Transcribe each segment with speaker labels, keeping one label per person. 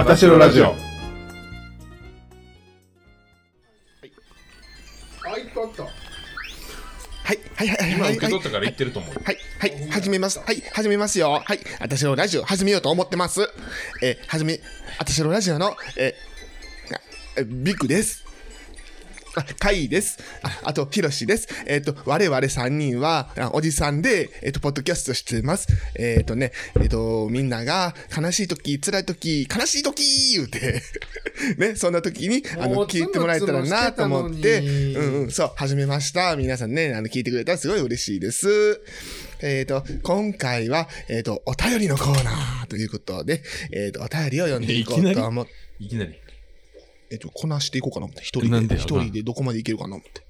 Speaker 1: あたしろラジオ。
Speaker 2: あ、いっぱいあった。
Speaker 3: はい、はい、はい、はい、はい
Speaker 1: 今受け取っ。たから言ってると思う。
Speaker 3: はい、はい、始めます。はい、始めますよ。はい、私のラジオ始めようと思ってます。えー、始め、私のラジオの、えー、あえビッグです。あ、カイです。あ、あと、ヒロシです。えっ、と、我々三人は、あおじさんで、えっ、と、ポッドキャストしてます。えっ、とね、えっ、と、みんなが悲しい時、辛い時、悲しい時言うて、ね、そんな時に、あの、聞いてもらえたらなと思って、うんうん、そう、始めました。皆さんね、あの、聞いてくれたらすごい嬉しいです。えっ、と、今回は、えっ、と、お便りのコーナーということで、えっ、と、お便りを読んでいこうと思って、
Speaker 1: いきなり。
Speaker 3: えっ、と、こなしていこうかな思って、一人で、一人でどこまでいけるかな思って。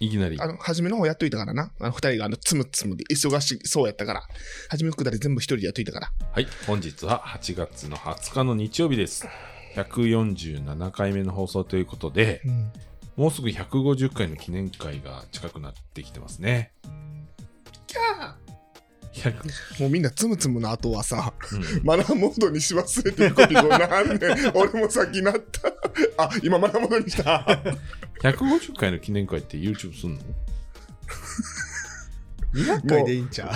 Speaker 1: いきなり
Speaker 3: あ。の、初めの方やっといたからな。あの、二人があの、つむつむで忙しそうやったから。初めのくだり全部一人でやっといたから。
Speaker 1: はい。本日は8月の20日の日曜日です。147回目の放送ということで、
Speaker 3: うん。
Speaker 1: もうすぐ150回の記念会が近くなってきてますね。
Speaker 3: キャ
Speaker 1: 100
Speaker 3: ーもうみんなつむつむの後はさ、
Speaker 1: うん
Speaker 3: マナーモードにし忘れてるコピーなんねん。俺も先なった。あ、今マナーモードにした。
Speaker 1: 150回の記念会って YouTube すんの
Speaker 2: ？200回でいいんちゃ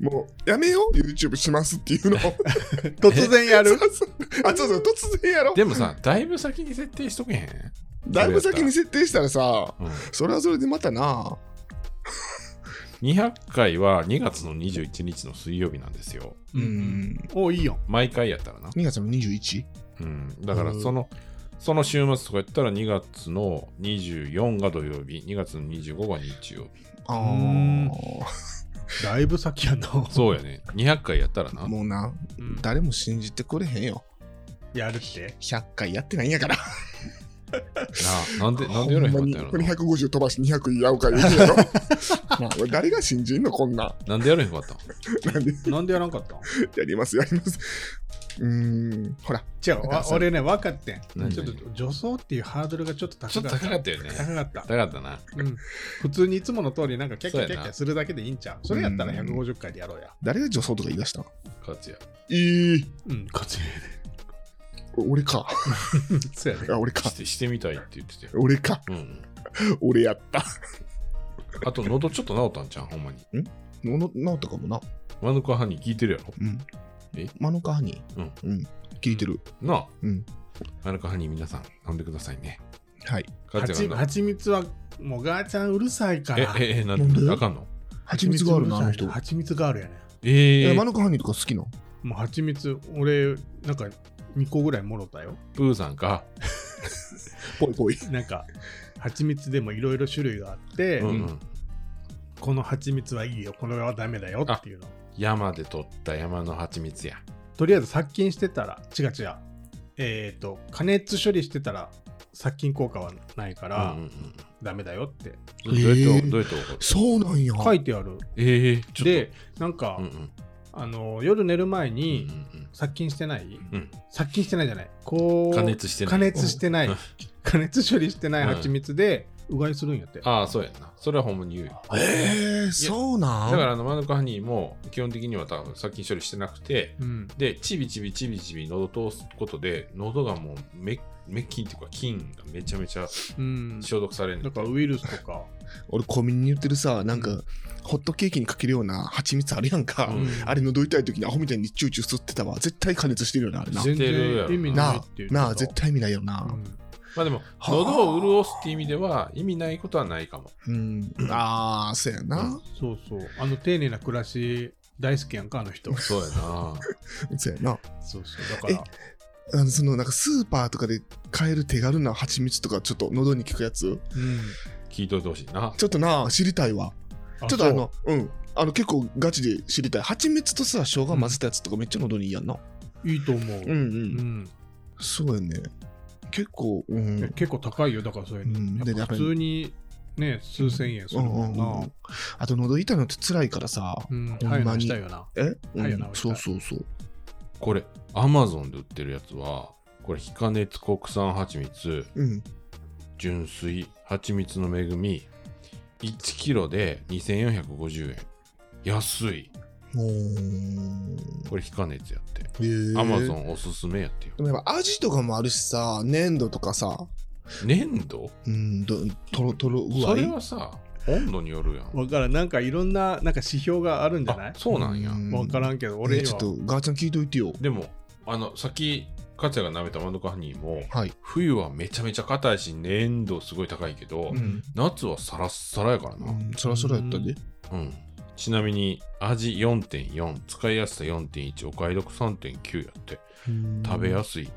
Speaker 2: う？
Speaker 3: もう、やめよう ?YouTube しますっていうの。
Speaker 2: 突然やる？
Speaker 3: あ、そうそう、突然やろ。
Speaker 1: でもさ、だいぶ先に設定しとけへん？
Speaker 3: だいぶ先に設定したらさ、
Speaker 1: うん。
Speaker 3: それはそれでまたな。
Speaker 1: 200回は2月の21日の水曜日なんですよ。
Speaker 3: うん。
Speaker 2: おいいよ
Speaker 1: 毎回やったらな。
Speaker 3: 2月の 21?
Speaker 1: うん。だからその、その週末とかやったら2月の24が土曜日、2月の25が日曜日。
Speaker 3: あ
Speaker 2: ん
Speaker 3: あ。
Speaker 2: だいぶ先やな
Speaker 1: そうやね。200回やったらな。
Speaker 3: もうな、
Speaker 2: うん
Speaker 3: 誰も信じてくれへんよ。
Speaker 2: やるって
Speaker 3: 100回やってないんやから。
Speaker 1: ななんで、なんでやらへんかったんやろな。
Speaker 3: 150飛ばして200やうから言うやろ。な 俺誰が信じんのこんなん。
Speaker 1: なんでやらへんかったん？
Speaker 3: なんで？
Speaker 2: なんでやらんかったん？
Speaker 3: やります、やります。うーん、ほら。
Speaker 2: 違うわ俺ね分かってん
Speaker 1: 何？
Speaker 2: ちょっと女装っていうハードルがちょっと
Speaker 1: ちょっと
Speaker 2: 高かった
Speaker 1: 高かったよね。
Speaker 2: 高かった
Speaker 1: 高かったな。
Speaker 2: うん普通にいつもの通りなんかキャッキャキャッキャするだけでいいんちゃうそれやったら
Speaker 3: うん
Speaker 2: 150回でやろうや
Speaker 3: 誰が女装とか言い出した？の
Speaker 1: 勝也。
Speaker 3: いい。
Speaker 2: うんこっち
Speaker 3: 俺か。
Speaker 2: そうやね
Speaker 3: あ、俺か
Speaker 1: し。てしてみたいって言ってたよ。
Speaker 3: 俺か。
Speaker 1: うん。
Speaker 3: 俺やった。
Speaker 1: あと、喉ちょっと治ったんじゃん、ほんまに。
Speaker 3: のの治ったかもな。
Speaker 1: マヌカハニー聞いてるやろ？
Speaker 3: うん。
Speaker 1: え？
Speaker 3: マヌカハニー
Speaker 1: うん。
Speaker 3: うん。聞いてる。
Speaker 1: なあ。
Speaker 3: うん。
Speaker 1: マヌカハニー皆さん飲んでくださいね。
Speaker 3: はい。
Speaker 2: はちみつはもうガーちゃんうるさいから、
Speaker 1: ええ、え、なん
Speaker 3: なんで？
Speaker 1: であかんの？
Speaker 3: 蜂蜜があるな、あの人。
Speaker 2: はちみつがあるやね
Speaker 1: えー
Speaker 3: えマ、ヌカハニーとか好きなの？
Speaker 2: もうはちみつ俺なんか2個ぐらいもろたよ
Speaker 1: プーさんか？
Speaker 3: ぽいぽい。
Speaker 2: なんかはちみつでもいろいろ種類があって、
Speaker 1: うんうん。
Speaker 2: このはちみつはいいよこれはダメだよっていうの
Speaker 1: 山で取った山の蜂蜜や。
Speaker 2: とりあえず殺菌してたら違う違うえっ、と加熱処理してたら殺菌効果はないから、
Speaker 1: うんうん
Speaker 2: ダメだよって
Speaker 1: うん。どうやって、どうやって
Speaker 3: そうなんや。
Speaker 2: 書いてある
Speaker 1: ええ、ちょっと。
Speaker 2: でなんか、
Speaker 1: うんうん。
Speaker 2: あの夜寝る前
Speaker 1: うん
Speaker 2: に
Speaker 1: うん
Speaker 2: 殺菌してない、
Speaker 1: うん。
Speaker 2: 殺菌してないじゃない。こう
Speaker 1: 加熱してない。
Speaker 2: 加熱してない。
Speaker 1: うん。
Speaker 2: 加熱処理してない
Speaker 1: うん。
Speaker 2: 蜂蜜でうがいするんやって、
Speaker 1: ああ、そうやんな。それはほんまに言うよ。
Speaker 3: えー、そうなん？
Speaker 1: だから、あの、マヌカハニーも基本的には多分殺菌処理してなくて、
Speaker 2: うん。
Speaker 1: で、ちびちびちびちび喉通すことで、喉がもう滅滅菌っていうか菌がめちゃめちゃ
Speaker 2: うん、
Speaker 1: 消毒される
Speaker 2: だからウイルスとか、
Speaker 3: 俺コンビニに売ってるさ、なんか、
Speaker 2: うん
Speaker 3: ホットケーキにかけるような蜂蜜あるやんか。
Speaker 1: うん
Speaker 3: あれ喉痛い時にアホみたいにチューチュー吸ってたわ。絶対加熱してるよな、あれな。
Speaker 2: 全然意味
Speaker 3: なあ
Speaker 2: ない
Speaker 3: なあ、絶対意味ないよな。
Speaker 2: うん
Speaker 1: まあでも、
Speaker 3: はあ
Speaker 1: 喉を潤すっていう意味では意味ないことはないかも。
Speaker 3: うん。ああ、そうやな。
Speaker 2: そうそうあの丁寧な暮らし大好きやんかあの人
Speaker 1: そうやな。
Speaker 3: そうやな。
Speaker 2: そうそうだから
Speaker 3: あの、その、なんかスーパーとかで買える手軽な蜂蜜とか、ちょっと喉に効くやつ？
Speaker 2: うん
Speaker 1: 聞いといてほしいな。
Speaker 3: ちょっとな、知りたいわ。
Speaker 2: あ
Speaker 3: ちょっとあの、うん。あの、結構ガチで知りたい。蜂蜜とさ、生姜混ぜたやつとかめっちゃ喉にいいやんな。
Speaker 2: いいと思う、
Speaker 3: うんう。
Speaker 2: うんん
Speaker 3: そうやね。結構、うん。
Speaker 2: え結構高いよだからそれ、
Speaker 3: うんで
Speaker 2: 普通にね数千円するもんな、
Speaker 3: うんうんうんあと喉痛いのって辛いからさ。
Speaker 2: うん、
Speaker 3: ほんまに。え、うんそうそうそう。
Speaker 1: これ、アマゾンで売ってるやつは、これ、非加熱国産蜂蜜、
Speaker 3: うん。
Speaker 1: 純粋、蜂蜜の恵み、1キロで2450円。安い。これ非加熱やって。アマゾンおすすめやってよ。
Speaker 3: でもやっぱ味とかもあるしさ、粘土とかさ、
Speaker 1: 粘土？
Speaker 3: うん、どとろとろ具合？
Speaker 1: それはさ、温度によるやん。
Speaker 2: わからん。なんかいろんななんか指標があるんじゃない？
Speaker 1: あそうなんや。
Speaker 3: うん
Speaker 2: わからんけど、俺には
Speaker 3: 俺ちょっ。とガーちゃん聞いといてよ。
Speaker 1: でも、あの、さっき、かつやが舐めたマヌカハニーも、
Speaker 3: はい。
Speaker 1: 冬はめちゃめちゃ硬いし、粘度すごい高いけど、
Speaker 3: うん。
Speaker 1: 夏はサラッサラやからな。
Speaker 3: うん、そらそらやったで。
Speaker 1: うん。ちなみに、味4.4、使いやすさ4.1、お買い得3.9やって、食べやすい。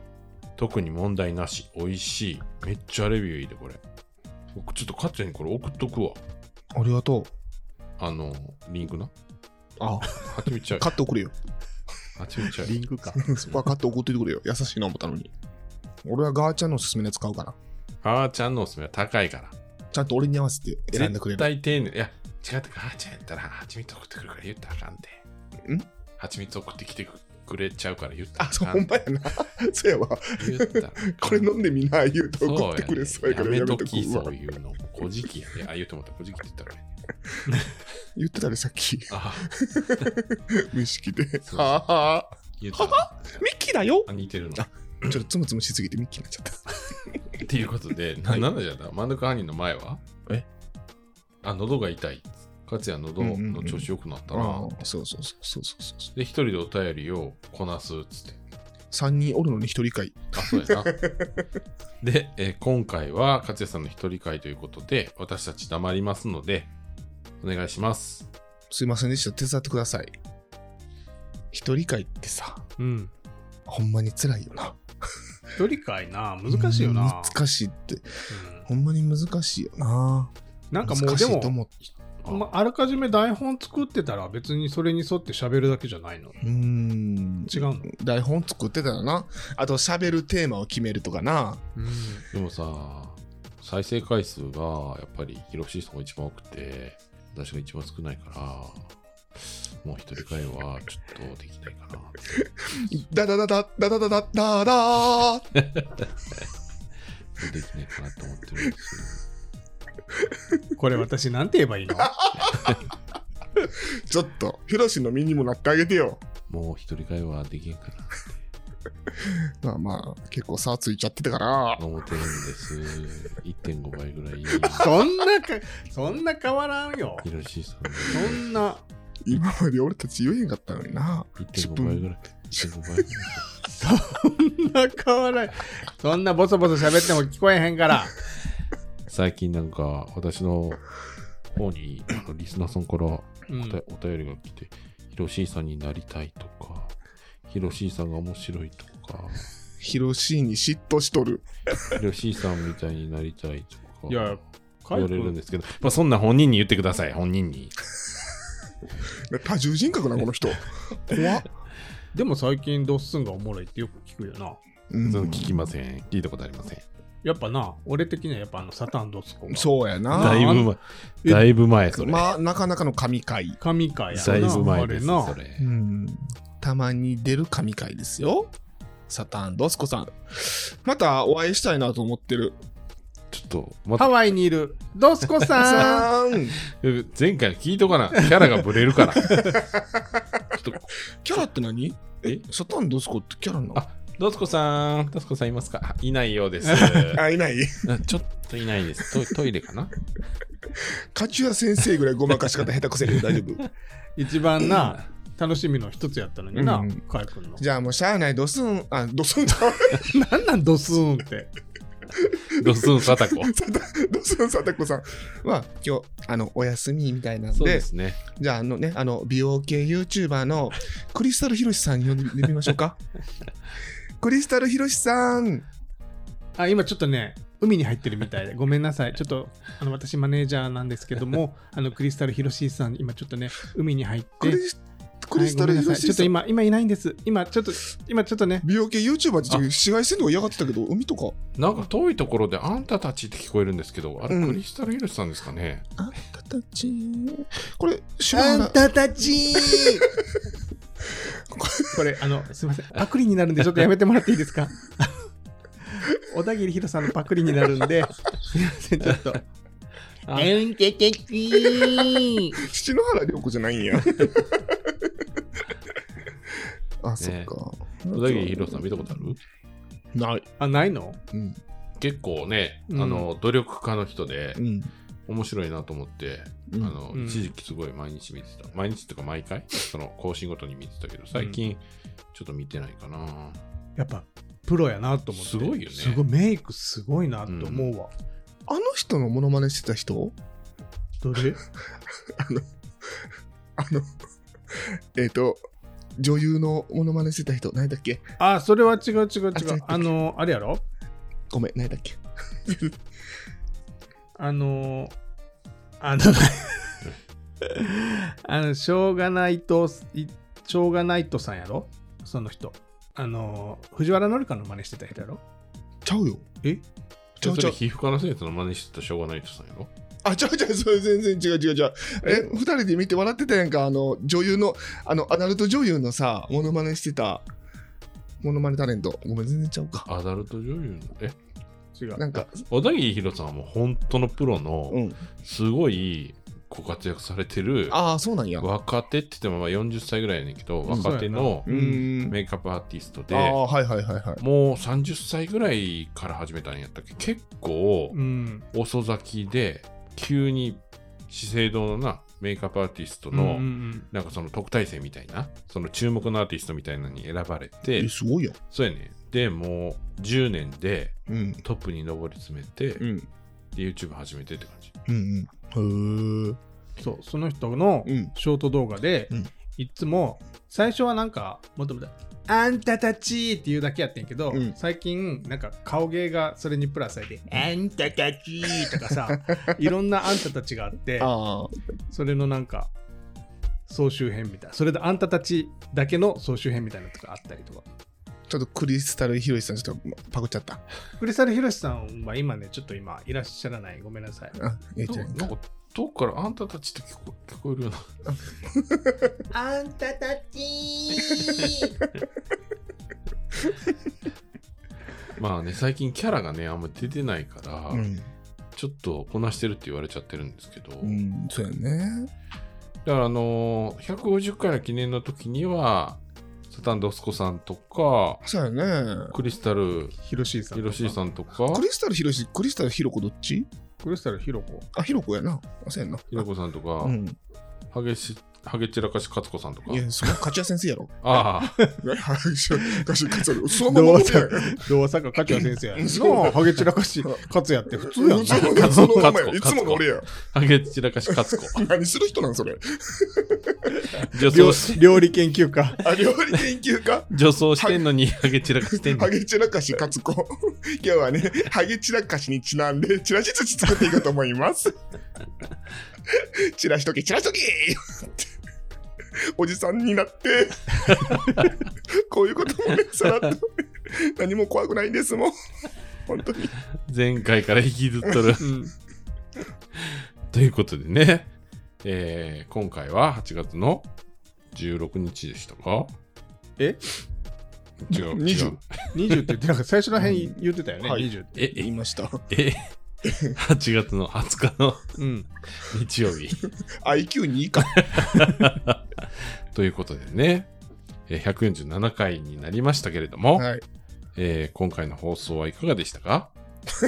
Speaker 1: 特に問題なし。美味しい。めっちゃレビューいいで、これ。僕、ちょっとかつやにこれ送っとくわ。
Speaker 3: ありがとう。
Speaker 1: あの、リンクな。
Speaker 3: あ、
Speaker 1: はちみちゃう。
Speaker 3: 買っておくれよ。
Speaker 1: はちみちゃう。
Speaker 2: リンクか。
Speaker 3: そこは買って送っててくれよ。優しいな思ったのに。俺はガーちゃんのおすすめのやつ買うから。
Speaker 1: あーちゃんのおすすめは高いから。
Speaker 3: ちゃんと俺に合わせて選んでくれ
Speaker 1: 絶
Speaker 3: る。
Speaker 1: 対丁寧。いや、違ってか、あーちゃんやったら、はちみつ送ってくるから言ったらあかんて。
Speaker 3: ん？
Speaker 1: はちみつ送ってきてくれちゃうから言ったら
Speaker 3: あ、そう、ほんまやな。そうやわ。
Speaker 1: 言った
Speaker 3: これ飲んでみな、言うと
Speaker 1: そう
Speaker 3: 送ってくれそうやから
Speaker 1: やめ
Speaker 3: とく
Speaker 1: とき、そ
Speaker 3: わ
Speaker 1: う。いうの。古事記やね。あ、言ってもらった。古事記って言ったらね。
Speaker 3: 言ってたで、さっき。
Speaker 1: あ、
Speaker 3: 無意識で。はあはあ。ミッキーだよ
Speaker 1: あ、似てるの。
Speaker 3: あちょっとつむつむしすぎてミッキーになっちゃった。
Speaker 1: っていうことで、な、
Speaker 3: はい
Speaker 1: なんだじゃったマヌカハニーの前は？
Speaker 3: え？
Speaker 1: あ、喉が痛い。勝也のどの調子良くなったら、
Speaker 3: うんうん、そうそうそうそうそうそう。
Speaker 1: で一人でお便りをこなすっつって。
Speaker 3: 3人おるのに1人会。
Speaker 1: あそうやな。で、えー、今回は勝也さんの1人会ということで私たち黙りますのでお願いします。
Speaker 3: すいませんでした。手伝ってください。1人会ってさ、
Speaker 2: うん、
Speaker 3: ほんまに辛いよな。
Speaker 2: 1人会な難しいよな。
Speaker 3: 難しいって、
Speaker 2: うん、
Speaker 3: ほんまに難しいよな。
Speaker 2: なんかもうでも
Speaker 3: 1ま
Speaker 1: あ、
Speaker 2: あらかじめ台本作ってたら別にそれに沿って喋るだけじゃないの。
Speaker 3: うん。
Speaker 2: 違うの？
Speaker 3: 台本作ってたらな。あと喋るテーマを決めるとかな。
Speaker 1: でもさ再生回数がやっぱり広しい人が一番多くて私が一番少ないからもう一人会はちょっとできないかな。
Speaker 3: ダダダダダダダダダダー。
Speaker 1: できダダかなダ思ってるんですけど。
Speaker 2: これ私なんて言えばいいの？
Speaker 3: ちょっと、ヒロシの身にもなってあげてよ。
Speaker 1: よ。もう一人会はできんかな
Speaker 3: まあまあ、結構差ついちゃってたから。
Speaker 1: と思ってるんです。1.5倍ぐらい。
Speaker 2: そんなか、そんな変わらんよ。
Speaker 1: ヒロシーさんで
Speaker 2: そんな、
Speaker 3: 今まで俺たち言えへんかったのにな。
Speaker 1: 1.5倍ぐらい。1.5倍ぐらい。
Speaker 2: そんな変わらん。そんなボソボソ喋っても聞こえへんから。
Speaker 1: 最近なんか私の方にあのリスナーさんからお
Speaker 2: うん
Speaker 1: たお便りが来て、ヒロシーさんになりたいとか、ヒロシーさんが面白いとか、
Speaker 3: ヒロシに嫉妬しとる。
Speaker 1: ヒロシーさんみたいになりたいとか、
Speaker 2: いや、カ
Speaker 1: 言われるんですけど、まあそんな本人に言ってください、本人に。
Speaker 3: 多重人格な、この人。怖っ。
Speaker 2: でも最近ドッスンがおもろいってよく聞くよな。
Speaker 3: うん
Speaker 1: 聞きません。聞いたことありません。
Speaker 2: やっぱな、俺的にはやっぱあのサタンドスコが。
Speaker 3: そうやな。
Speaker 1: だいぶ前、
Speaker 2: え
Speaker 1: だいぶ前、それ。
Speaker 3: まあ、なかなかの神回。
Speaker 2: 神回やな。
Speaker 1: だいぶ前です、
Speaker 2: あれな
Speaker 1: それ
Speaker 3: う。ん。たまに出る神回ですよ。サタンドスコさん。またお会いしたいなと思ってる。
Speaker 1: ちょっと、また
Speaker 2: ハ、ワイにいるドスコさん。
Speaker 1: 前回の聞いとかな。キャラがブレるから。ちょっと、
Speaker 3: キャラって何？
Speaker 1: え？
Speaker 3: サタンドスコってキャラなの？
Speaker 1: あドスコさん、ドスコさんいますか？あいないようです。
Speaker 3: あ、いない。
Speaker 1: あちょっといないです。トトイレかな？
Speaker 3: カチュア先生ぐらいごまかし方下手くせるよ大丈夫？
Speaker 2: 一番な、楽しみの一つやったのにな
Speaker 3: うん、
Speaker 2: カイ君の。
Speaker 3: じゃあもうしゃあない、ドスン、あ、ドスン？ちゃう
Speaker 2: なんなんドスーンって？
Speaker 1: ドスンサタコ。
Speaker 3: ドスンサタコさんは今日、あの、お休みみたいなん
Speaker 1: そう
Speaker 3: で、
Speaker 1: ですね。
Speaker 3: じゃああのね、あの、美容系 YouTuber のクリスタルヒロシさん呼んでみましょうか。クリスタルヒロシさん。
Speaker 2: あ、今ちょっとね、海に入ってるみたいで、ごめんなさい。ちょっと、あの、私マネージャーなんですけども、あの、クリスタルヒロシーさん、今ちょっとね、海に入って、
Speaker 3: クリスクリスタル
Speaker 2: はいごめんなさい
Speaker 3: ヒロシさん。
Speaker 2: ちょっと今、今いないんです。今、ちょっと、今ちょっとね、
Speaker 3: 美容系 YouTuber って紫外線とか嫌がってたけど、海とか。
Speaker 1: なんか遠いところであんたたちって聞こえるんですけど、あれ
Speaker 3: うん
Speaker 1: クリスタルヒルシさんですかね、
Speaker 3: あんたたち。これ、篠原。
Speaker 2: たたちこれ、あの、すみません。パクリになるんで、ちょっとやめてもらっていいですか？小田切ヒロさんのパクリになるんで、すみません、ちょっと。
Speaker 1: あ
Speaker 2: うんててちー
Speaker 3: 篠原涼子じゃないんや。あ、そっ
Speaker 1: ね
Speaker 3: か。
Speaker 1: 小田切ヒロさん見たことある？
Speaker 3: ない。
Speaker 2: あ、ないの？
Speaker 3: うん。
Speaker 1: 結構ね、
Speaker 2: うん
Speaker 1: あの努力家の人で
Speaker 3: うん。
Speaker 1: 面白いなと思って、
Speaker 3: うん。
Speaker 1: あの
Speaker 2: うん。
Speaker 1: 一時期すごい毎日見てた。毎日っていうか毎回？その更新ごとに見てたけど最近ちょっと見てないかな、
Speaker 2: やっぱ、プロやなと思って。
Speaker 1: すごいよね。
Speaker 2: すごい、メイクすごいなと思うわ。
Speaker 3: あの人のモノマネしてた人？
Speaker 2: どれ？
Speaker 3: あの、えっ、と、女優のモノマネしてた人、何だっけ？
Speaker 2: あ、それは違う違う違。
Speaker 3: う。
Speaker 2: あの、あれやろ？
Speaker 3: ごめん、何だっけ？
Speaker 2: あの、あの、あの、しょうがないと、いしょうがないとさんやろ？その人。あの、藤原紀香の真似してた人やろ？
Speaker 3: ちゃうよ。
Speaker 2: え？
Speaker 3: ちゃうちゃう。
Speaker 1: 皮膚科の先生の真似してたしょうがない人さんやろ？
Speaker 3: あ、ちゃうちゃう、それ全然違う違う違う。え、二人で見て笑ってたやんか、あの、女優の、あの、アダルト女優のさ、モノマネしてた、モノマネタレント。ごめん、全然ちゃうか。
Speaker 1: アダルト女優のえ？
Speaker 2: 違う。
Speaker 3: なんか、
Speaker 1: 小田切ヒロさんはもう本当のプロの
Speaker 3: うん。
Speaker 1: すごいご活躍されてる
Speaker 3: ああ、そうなんや。
Speaker 1: 若手って言ってもまあ40歳ぐらいやねんけど
Speaker 3: うん
Speaker 1: 若手の
Speaker 3: うーん。
Speaker 1: メイクアップアーティストで
Speaker 3: ああ、はいはいはいはい。
Speaker 1: もう30歳ぐらいから始めたんやったっけ？結構
Speaker 2: うん。
Speaker 1: 遅咲きで急に資生堂のなメイクアップアーティストの、
Speaker 2: うんうん
Speaker 1: なんかその特待生みたいなその注目のアーティストみたいなのに選ばれて
Speaker 3: え、すごいやん。
Speaker 1: そうやねでもう10年で
Speaker 3: うん。
Speaker 1: トップに上り詰めて、
Speaker 3: うん。
Speaker 1: で YouTube 始めてって感じ
Speaker 3: うんうん。へえ。
Speaker 2: そう、その人の
Speaker 3: うん
Speaker 2: ショート動画で、
Speaker 3: うん
Speaker 2: いつも、最初はなんか、もともと、あんたたちっていうだけやってんけど、
Speaker 3: うん
Speaker 2: 最近、なんか顔芸がそれにプラスされて、あんたたちとかさ、いろんなあんたたちがあって。それのなんか、総集編みたいな。それであんたたちだけの総集編みたいなのとかあったりとか。
Speaker 3: ちょっとクリスタルヒロシさん、ちょっとパクっちゃった。
Speaker 2: クリスタルヒロシさんは今ね、ちょっと今いらっしゃらない。ごめんなさい。
Speaker 3: あ、ええちゃん。
Speaker 1: なんか遠くからあんたたちって聞こ聞こえるような
Speaker 2: あんたたち
Speaker 1: まあね最近キャラがねあんま出てないから、
Speaker 3: うん。
Speaker 1: ちょっとこなしてるって言われちゃってるんですけど、
Speaker 3: うん、そうやね。
Speaker 1: だからあのー150回の記念の時にはサタンドスコさんとか
Speaker 3: そうやね。
Speaker 1: クリスタル
Speaker 2: ヒロシーさん。
Speaker 1: ヒロシーさんとか
Speaker 3: クリスタルヒロシ、クリスタルヒロコどっち？
Speaker 2: クリスタルヒロコ。
Speaker 3: あ、ヒロコやな。あ、そうやんな。
Speaker 1: ひろこさんとか、
Speaker 3: うん。
Speaker 1: ハゲしハゲ散らかし勝子さんとか
Speaker 3: いや、それ勝谷先生やろ。
Speaker 1: ああ
Speaker 3: はい、しかし、勝谷。そのまま
Speaker 2: どうさ
Speaker 3: やん。
Speaker 2: どうさか、勝谷先生や。
Speaker 3: そう
Speaker 2: ハゲ散らかし、勝也って普通やんな。
Speaker 3: そのままや。いつもの俺や。
Speaker 1: ハゲ散らかし勝子
Speaker 3: 何する人なんそれ？
Speaker 2: 料
Speaker 1: 女装し
Speaker 2: 料理研究家。
Speaker 3: あ、料理研究家？
Speaker 1: 女装してんのにハゲ散らかしてんの
Speaker 3: ハゲ散らかし勝子。今日はね、ハゲ散らかしにちなんで、チラシ寿司作っていこうと思います。チラしとけ、チラしとけおじさんになって、こういうこともね、さらっと、何も怖くないんですもん。本当に。
Speaker 1: 前回から引きずっとる
Speaker 2: うん。
Speaker 1: ということでね、えー今回は8月の16日でしたか？
Speaker 2: え？
Speaker 1: 違う。
Speaker 3: 20
Speaker 1: 違う
Speaker 2: 20って言って、なんか最初らへん言ってたよね、
Speaker 3: はい
Speaker 2: 20って。
Speaker 1: え、え、
Speaker 3: 言いました。
Speaker 1: え、8月の20日の
Speaker 2: うん。
Speaker 1: 日曜日。
Speaker 3: IQ2 以下。
Speaker 1: ということでね、えー147回になりましたけれども、
Speaker 3: はい。
Speaker 1: えー今回の放送はいかがでしたか？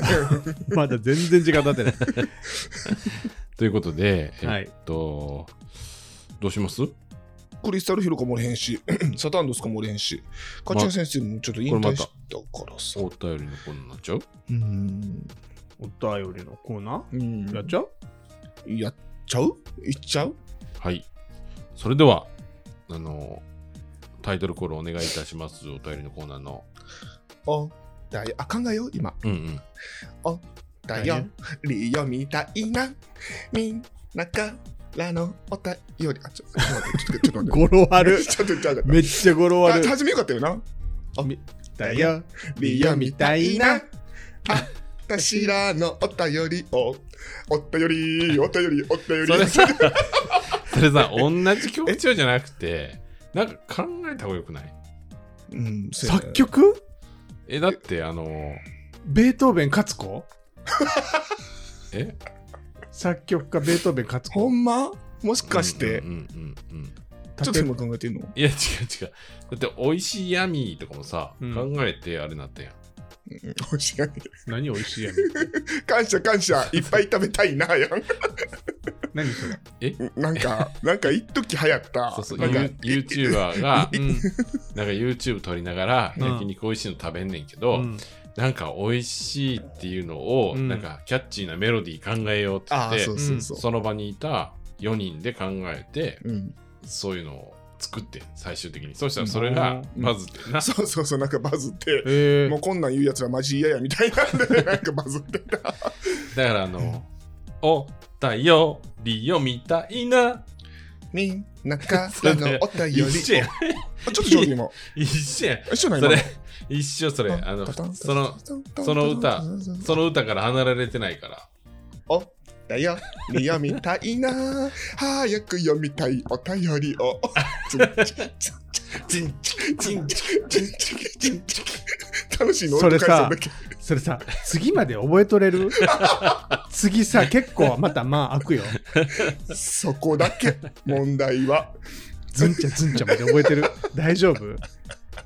Speaker 2: まだ全然時間経ってない。
Speaker 1: ということで、え
Speaker 2: はい
Speaker 1: っと、どうします？
Speaker 3: クリスタルヒロコもおれへんし、サタンドスコもおれへんし、勝谷先生もちょっと引退したからさ。
Speaker 1: お便りのコーナーになっちゃう？
Speaker 3: うーん。
Speaker 2: お便りのコーナ
Speaker 3: うん
Speaker 2: ーやっちゃう？
Speaker 3: やっちゃう？いっちゃう？
Speaker 1: はい。それでは、あの、タイトルコールお願いいたします。お便りのコーナーの。
Speaker 3: あ、だよ、あかんがよ、今。
Speaker 1: うんうん。
Speaker 3: だよ、リオみたいな、みんなからのお便り。あ、ちょっと待って、ちょっとちょっと待って。
Speaker 2: 語呂悪。
Speaker 3: ちょっと、ちょっと、
Speaker 2: めっちゃ語呂悪
Speaker 3: あ。初めよかったよな。
Speaker 2: だよ。
Speaker 3: リオみたいな、あたしらのお便りを、お便り、お便り、お便り。
Speaker 1: それさ、それさ、同じ曲調じゃなくて、なんか考えた方がよくない？
Speaker 3: うん、
Speaker 2: 作曲？
Speaker 1: え、だって、あの、
Speaker 2: ベートーベン勝子？
Speaker 1: え？
Speaker 2: 作曲家ベートーベン勝子？
Speaker 3: ほんま？もしかして。
Speaker 1: うん、うんうんうん
Speaker 3: ちょっと今考えてんの？
Speaker 1: いや、違う違う。だって、美味しいヤミーとかもさ、
Speaker 2: うん。
Speaker 1: 考えてあれなったやん。
Speaker 3: うん。美味しいやん
Speaker 2: 何美味しいやねん。
Speaker 3: 感謝感謝。いっぱい食べたいなやん。
Speaker 2: 何それ？
Speaker 3: なんかなんか一時流行った。
Speaker 1: そうそう、
Speaker 3: なんか
Speaker 1: ユー YouTuber が、
Speaker 2: うん。
Speaker 1: なんか YouTube 撮りながら、
Speaker 2: うん。
Speaker 1: 焼肉美味しいの食べんねんけど、
Speaker 2: うん。
Speaker 1: なんか美味しいっていうのを、
Speaker 2: うん。
Speaker 1: なんかキャッチーなメロディー考えようって言
Speaker 3: ああ
Speaker 1: って、
Speaker 3: そ
Speaker 1: の場にいた4人で考えて、
Speaker 3: うん、
Speaker 1: そういうのを作ってん最終的に。そしたらそれがバズってんな。
Speaker 3: そうそうそうなんかバズって
Speaker 2: え
Speaker 3: もうこんなん言うやつらマジ嫌やみたいなんで なんかバズってた
Speaker 1: だからあの、おたよりよみたいな。
Speaker 3: みんなからのお便りを
Speaker 1: 一緒や
Speaker 3: ちょっと上手今
Speaker 1: 一緒やん。
Speaker 3: 一緒な
Speaker 1: それ、一緒それ。あの、その、その歌その歌から離れてないから。
Speaker 3: おだよりよみたいな早く読みたいお便りを楽しいの
Speaker 2: それさそれさ、次まで覚えとれる次さ、結構またまあ開くよ。
Speaker 3: そこだけ問題は
Speaker 2: ずんちゃずんちゃまで覚えてる。大丈夫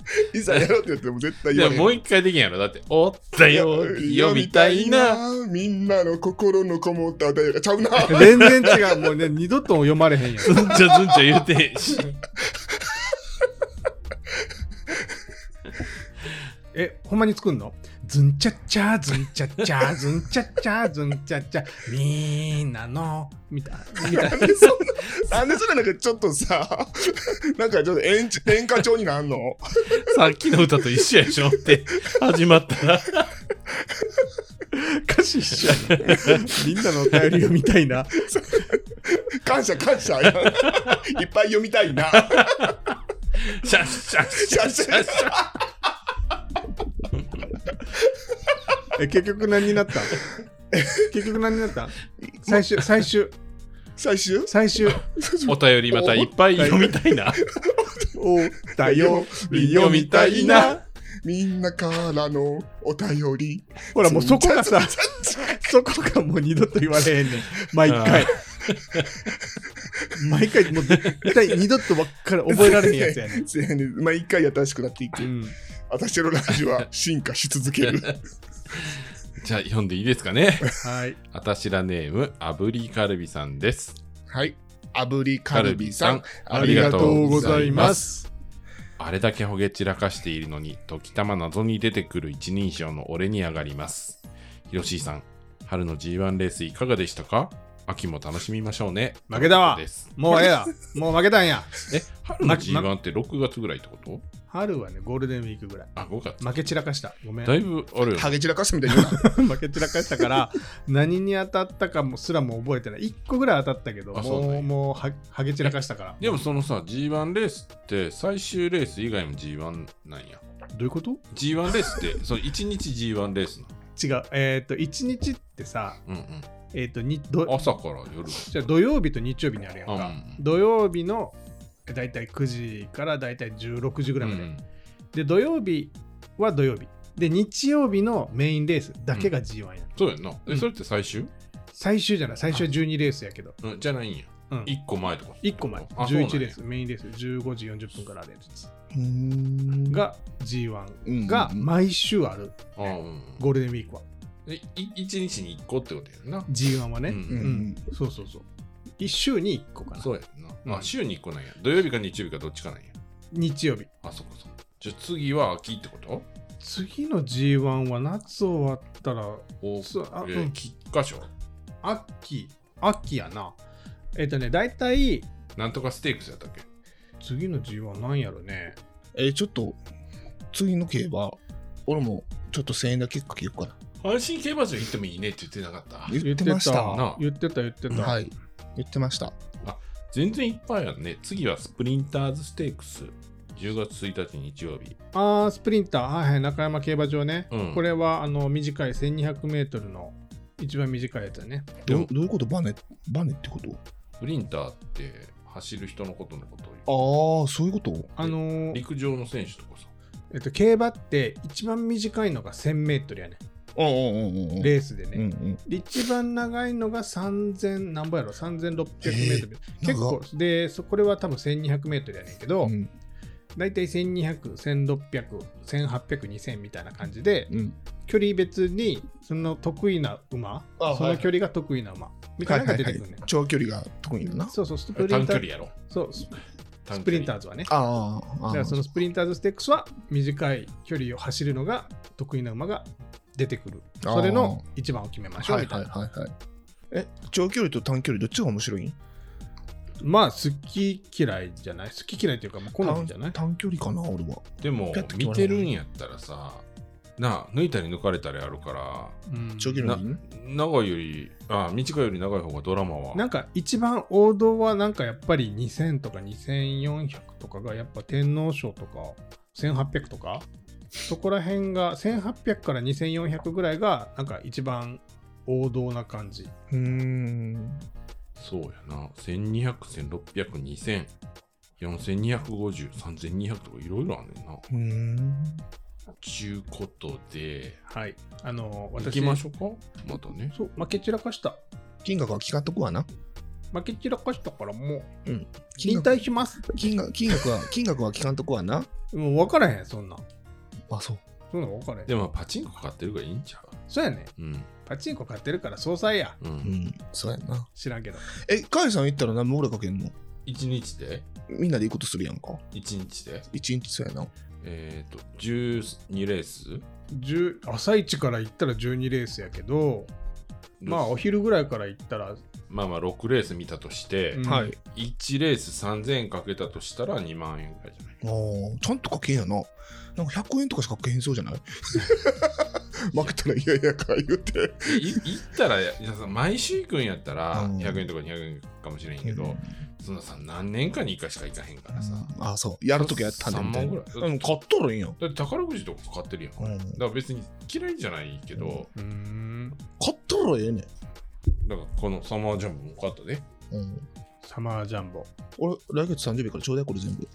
Speaker 3: いざやろうって言っても絶対
Speaker 1: いや、
Speaker 3: 言われ
Speaker 1: もう一回できんやろ。だって、おったよりよみたいな。
Speaker 3: みんなの心のこもったお便りがちゃうな
Speaker 2: 全然違う。もうね、二度と読まれへんやん。
Speaker 1: ずんちゃずんちゃ言うてへんし。
Speaker 2: え、ほんまに作んの？ズンチャッチャー、ズンチャッチャー、ズンチャッチャー、ズンチャッチャー、みんなの、みたいみたい
Speaker 3: なんでそんななんでそれなんかちょっとさなんかちょっと演演歌調になんの？
Speaker 1: さっきの歌と一緒やでしょって。始まったら。
Speaker 2: 歌詞一緒や。ねみんなのお便り読みたいな。
Speaker 3: 感謝感謝。いっぱい読みたいな。
Speaker 1: シャッシャッシャッシャッシャッ。
Speaker 2: え、結局何になった？結局何になった？最終、最終、
Speaker 3: 最終？
Speaker 2: 最終。
Speaker 1: お便りまたいっぱい読みたいな。
Speaker 2: おだより読みたいな。
Speaker 3: みんなからのお便り
Speaker 2: ほらもうそこがさ、そこがもう二度と言われへんねん。毎回。毎回、もう絶対二度とばっかり覚えられへんやつやねん。
Speaker 3: せやねん毎回新しくなっていく、
Speaker 2: うん。
Speaker 3: 私のラジオは進化し続ける
Speaker 1: じゃあ読んでいいですかね。
Speaker 2: はい。
Speaker 1: あたしらネーム、あぶりカルビさんです。
Speaker 3: はい炙りカルビさん
Speaker 2: ありがとうございます。
Speaker 1: あれだけほげ散らかしているのに、時たま謎に出てくる一人称の俺に上がります。ひろしーさん、春の G1 レースいかがでしたか？秋も楽しみましょうね。
Speaker 2: 負けたわ
Speaker 1: です
Speaker 2: もうええや。もう負けたんや。
Speaker 1: え、春の
Speaker 2: ま
Speaker 1: G1 って6月ぐらいってこと？
Speaker 2: 春はね、ゴールデンウィークぐらい。
Speaker 1: あ、5月。
Speaker 2: 負け散らかした。ごめん。
Speaker 1: だいぶあるよね
Speaker 3: ハゲ散らかすみたいに言うな
Speaker 2: 負け散らかしたから、何に当たったかもすらも覚えてない。1個ぐらい当たったけど、
Speaker 1: あそうね
Speaker 2: もう、もうは、はげ散らかしたから。
Speaker 1: でもそのさ、G1 レースって最終レース以外も G1 なんや。
Speaker 2: どういうこと
Speaker 1: ？G1 レースって、その1日 G1 レースな
Speaker 2: 違う。えっ、と、1日ってさ、
Speaker 1: の。うん
Speaker 2: えっ、と、にど
Speaker 1: うん。朝から夜。
Speaker 2: じゃあ土曜日と日曜日にあるやんか。
Speaker 1: うん
Speaker 2: 土曜日のだいたい9時からだいたい16時ぐらいまで。
Speaker 1: うん
Speaker 2: で、土曜日は土曜日。で、日曜日のメインレースだけが G1 や、
Speaker 1: そうやんな。え、
Speaker 2: うん
Speaker 1: それって最終？
Speaker 2: 最終じゃない、最終は12レースやけど。
Speaker 1: うん、じゃないんや。
Speaker 2: うん、
Speaker 1: 1個前とか。
Speaker 2: 1個前、
Speaker 1: あそうなんや
Speaker 2: 11レース、メインレース、15時40分からあるやつ
Speaker 3: うーん
Speaker 2: が G1
Speaker 3: うん
Speaker 2: が毎週ある、
Speaker 1: ああ、うん。
Speaker 2: ゴールデンウィークは。
Speaker 1: え、い1日に1個ってことやんな。
Speaker 2: G1 はね。
Speaker 1: う
Speaker 2: うん
Speaker 1: ん
Speaker 2: そうそうそう。1週に1個かな。
Speaker 1: そうやんな。
Speaker 2: うん
Speaker 1: あ、週に1個なんや。土曜日か日曜日かどっちかなんや。
Speaker 2: 日曜日。
Speaker 1: あ、そっかそ。じゃあ次は秋ってこと？
Speaker 2: 次の G1 は夏終わったら
Speaker 1: お
Speaker 2: そうあ
Speaker 1: え
Speaker 2: うん
Speaker 1: 菊花賞
Speaker 2: 秋、秋やな。えっ、とね、大体
Speaker 1: なんとかステークスやったっけ？
Speaker 2: 次の G1 なんやろね。
Speaker 3: えーちょっと次の競馬俺もちょっと1000円だけかけようかな
Speaker 1: 阪神競馬場行ってもいいねって言ってなかった？
Speaker 3: 言ってました
Speaker 1: な
Speaker 2: 言ってた、言ってた。
Speaker 3: はい言ってました
Speaker 1: 全然いっぱいあるね。次はスプリンターズステークス。10月1日日曜日。
Speaker 2: あースプリンター、はいはい、中山競馬場ね。
Speaker 1: うん
Speaker 2: これはあの短い1200メートルの一番短いやつだね。
Speaker 3: どうどういうこと？バネバネってこと？
Speaker 1: スプリンターって走る人のことのことを言う
Speaker 3: ああそういうこと？
Speaker 2: あのー
Speaker 1: 陸上の選手とかさ。
Speaker 2: えっと、競馬って一番短いのが1000メートルやね。
Speaker 3: うんうんうんうん。
Speaker 2: レースでね。
Speaker 3: うんうん。
Speaker 2: で一番長いのが3000何ぼやろ？3600メートル、
Speaker 3: えー
Speaker 2: 結構でそこれは多分1200メートルやねんけど、
Speaker 3: うん
Speaker 2: 大体1200、1600、1800、2000みたいな感じで、
Speaker 3: うん。
Speaker 2: 距離別にその得意な馬、
Speaker 3: あ
Speaker 2: その距離が得意な馬みたいなのが出てくるね。
Speaker 3: 長距離が得意だな。
Speaker 2: そうそう、スプリンター
Speaker 1: 短距離やろ。
Speaker 2: そうスプリンターズはね。
Speaker 3: ああ、ああ
Speaker 2: だからそのスプリンターズステークスは短い距離を走るのが得意な馬が出てくる。それの一番を決めましょう
Speaker 3: はい
Speaker 2: みたいな。
Speaker 3: はいはいはい。え、長距離と短距離どっちが面白い？ん
Speaker 2: まあ、好き嫌いじゃない？好き嫌いっていうか、もう好みじゃない？
Speaker 3: 短短距離かな、俺は。
Speaker 1: でも見てるんやったらさなあ抜いたり抜かれたりあるから
Speaker 2: うん
Speaker 3: 長距離
Speaker 1: 長いよりあ短いより長い方がドラマは
Speaker 2: なんか一番王道はなんかやっぱり2000とか2400とかがやっぱ天皇賞とか1800とかそこら辺が1800から2400ぐらいがなんか一番王道な感じ。
Speaker 3: うーん。
Speaker 1: そうやな1200、1600、2000、4250、3200とかいろいろあんねんな。
Speaker 3: うーん。
Speaker 1: ちゅうことで、
Speaker 2: はい。あの、
Speaker 1: 行
Speaker 2: 私、
Speaker 1: きましょうかまたね。
Speaker 2: そう、負け散らかした。
Speaker 3: 金額は聞かんとくわな。
Speaker 2: 負け散らかしたからもう
Speaker 3: 金
Speaker 2: 引
Speaker 3: 額
Speaker 2: 退します。
Speaker 3: 金額金額は、金額は聞かんとくわな。
Speaker 2: もう分からへん、そんなん。
Speaker 3: あ、そう。
Speaker 2: そんなん分からへん。
Speaker 1: でもパチンコ買ってるからいいんちゃ
Speaker 2: そうやね。
Speaker 1: ううん。
Speaker 2: パチンコ買ってるから総裁や。
Speaker 1: う。
Speaker 3: うんん、そうやんな。
Speaker 2: 知らんけど。
Speaker 3: え、カイさん行ったら何も俺かけんの
Speaker 1: ？1日で？
Speaker 3: みんなで行くことするやんか。
Speaker 1: ?1 日で？
Speaker 3: 一日そうやな。
Speaker 1: えっ、と、12レース
Speaker 2: ？10朝一から行ったら12レースやけど、まあお昼ぐらいから行ったら、
Speaker 1: まあまあ6レース見たとして、
Speaker 2: うん
Speaker 3: はい。
Speaker 1: 1レース3000円かけたとしたら2万円ぐらいじゃない？
Speaker 3: ああ、ちゃんとかけんやな。なんか100円とかしかかけへんそうじゃない？負けたら嫌やか言うて。
Speaker 1: い行ったらいやさ毎週行くんやったら
Speaker 3: うん
Speaker 1: 100円とか200円かもしれんけど、そのさ何年かに1回しか行かへんからさ、
Speaker 3: ああ、そう。やるときやったんだみたいな。
Speaker 1: 3万ぐらい
Speaker 3: うん、買ったらいいやん。
Speaker 1: だって宝くじとか買ってるやん、
Speaker 3: うん
Speaker 1: だから別に嫌いじゃないけど、
Speaker 2: うーん、
Speaker 3: 買ったらええねん。
Speaker 1: だからこのサマージャンプも買ったで
Speaker 3: うん。
Speaker 2: サマージャンボ。
Speaker 3: 俺、来月30日からちょうだいこれ全部。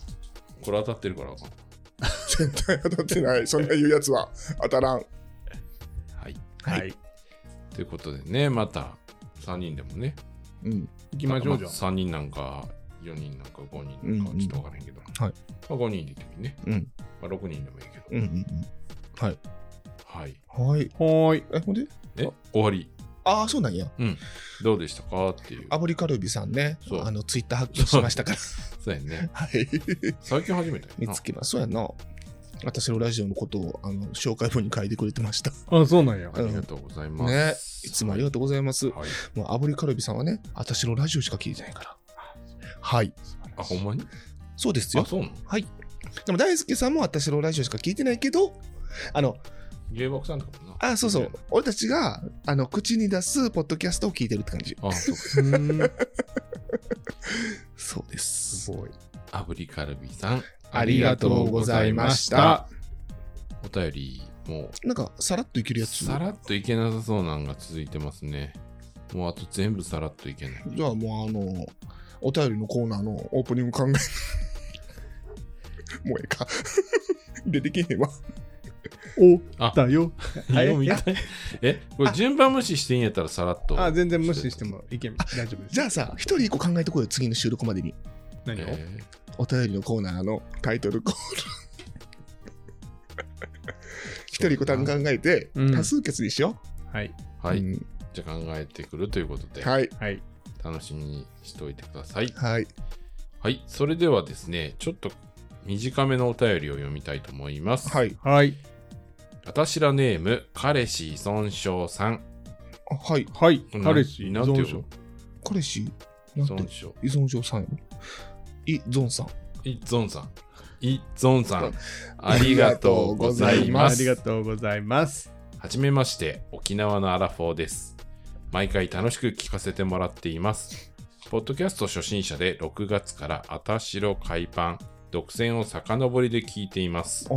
Speaker 1: これ当たってるからあかん
Speaker 3: 絶対当たってない。そんな言うやつは当たらん。
Speaker 1: はい
Speaker 3: はい
Speaker 2: はい。
Speaker 1: ということでねまた3人でもね
Speaker 3: うん。
Speaker 2: 行きましょうじゃん。
Speaker 1: 3人なんか4人なんか5人なんか
Speaker 3: うん
Speaker 1: ちょっと分からへんけど、
Speaker 3: はい
Speaker 1: まあ、5人で行ってみね、
Speaker 3: うん。
Speaker 1: まあ、6人でもいいけど、
Speaker 3: うんうんうん。はい。
Speaker 1: はい
Speaker 3: はい。
Speaker 2: はーい。
Speaker 3: え、ほんで？
Speaker 1: え？終わり
Speaker 3: ああ、そうなんや。
Speaker 1: どうでしたかっていう
Speaker 3: 炙りカルビさんね
Speaker 1: そう、
Speaker 3: あの、ツイッター発見しましたから。
Speaker 1: そうやね
Speaker 3: はい。
Speaker 1: 最近初めて
Speaker 3: 見つけます。そうやな。私のラジオのことを、あの、紹介文に書いてくれてました。
Speaker 2: あ、そうなんや。
Speaker 1: ありがとうございます。
Speaker 3: ね。いつもありがとうございます。
Speaker 1: はい。
Speaker 3: もう、炙りカルビさんはね、私のラジオしか聞いてないから。はい。
Speaker 1: あ、ほんまに？
Speaker 3: そうですよ
Speaker 1: あ、。そうなの？
Speaker 3: はい。でも、大輔さんも私のラジオしか聞いてないけど、あの、
Speaker 1: 芸爆さんとかもな。
Speaker 3: あ、そうそう。俺たちが、あの、口に出すポッドキャストを聞いてるって感じ。
Speaker 1: あ、そう。
Speaker 3: そうです。
Speaker 2: すごい。
Speaker 1: 炙りカルビさん。
Speaker 3: ありがとうございました。
Speaker 1: お便り、も
Speaker 3: なんか、さらっといける
Speaker 1: う、
Speaker 3: やつ。
Speaker 1: さらっといけなさそうなんが続いてますね。もうあと全部さらっといけない。
Speaker 3: じゃあもうあの、お便りのコーナーのオープニング考え。もうええか。出てけへんわ。
Speaker 2: お
Speaker 1: あ
Speaker 2: だよ。
Speaker 1: え、これ順番無視していいんやったらさらっと。
Speaker 2: あ、全然無視してもいけ大丈夫です。
Speaker 3: じゃあさ、一人一個考えてこいよ、次の収録までに。
Speaker 2: 何を、
Speaker 1: え
Speaker 3: お便りのコーナーのタイトルコール。一人一個単語考えて、
Speaker 2: うん
Speaker 3: 多数決にしよ
Speaker 2: はい。
Speaker 3: う。
Speaker 1: はい。
Speaker 3: うん
Speaker 1: じゃあ考えてくるということで、
Speaker 3: はい。
Speaker 2: はい。
Speaker 1: 楽しみにしておいてください。
Speaker 3: はい。
Speaker 1: はい。それではですね、ちょっと短めのお便りを読みたいと思います。
Speaker 3: はい。
Speaker 2: はい。
Speaker 1: あたしらネーム、彼氏依存症さん。
Speaker 3: あはい。
Speaker 2: はい。
Speaker 1: な
Speaker 2: 彼氏、依
Speaker 1: なんて
Speaker 2: 存症。
Speaker 3: 彼氏、
Speaker 1: 依
Speaker 3: なんて？
Speaker 1: 存症。
Speaker 3: 依存症さん？やろ依存さん。
Speaker 1: いゾンさん。いゾンさん。ありがとうございます。
Speaker 2: ありがとうございます。
Speaker 1: はじめまして、沖縄のアラフォーです。毎回楽しく聞かせてもらっています。ポッドキャスト初心者で6月からあたしろ海パン、独占を遡りで聞いています。
Speaker 3: ああ、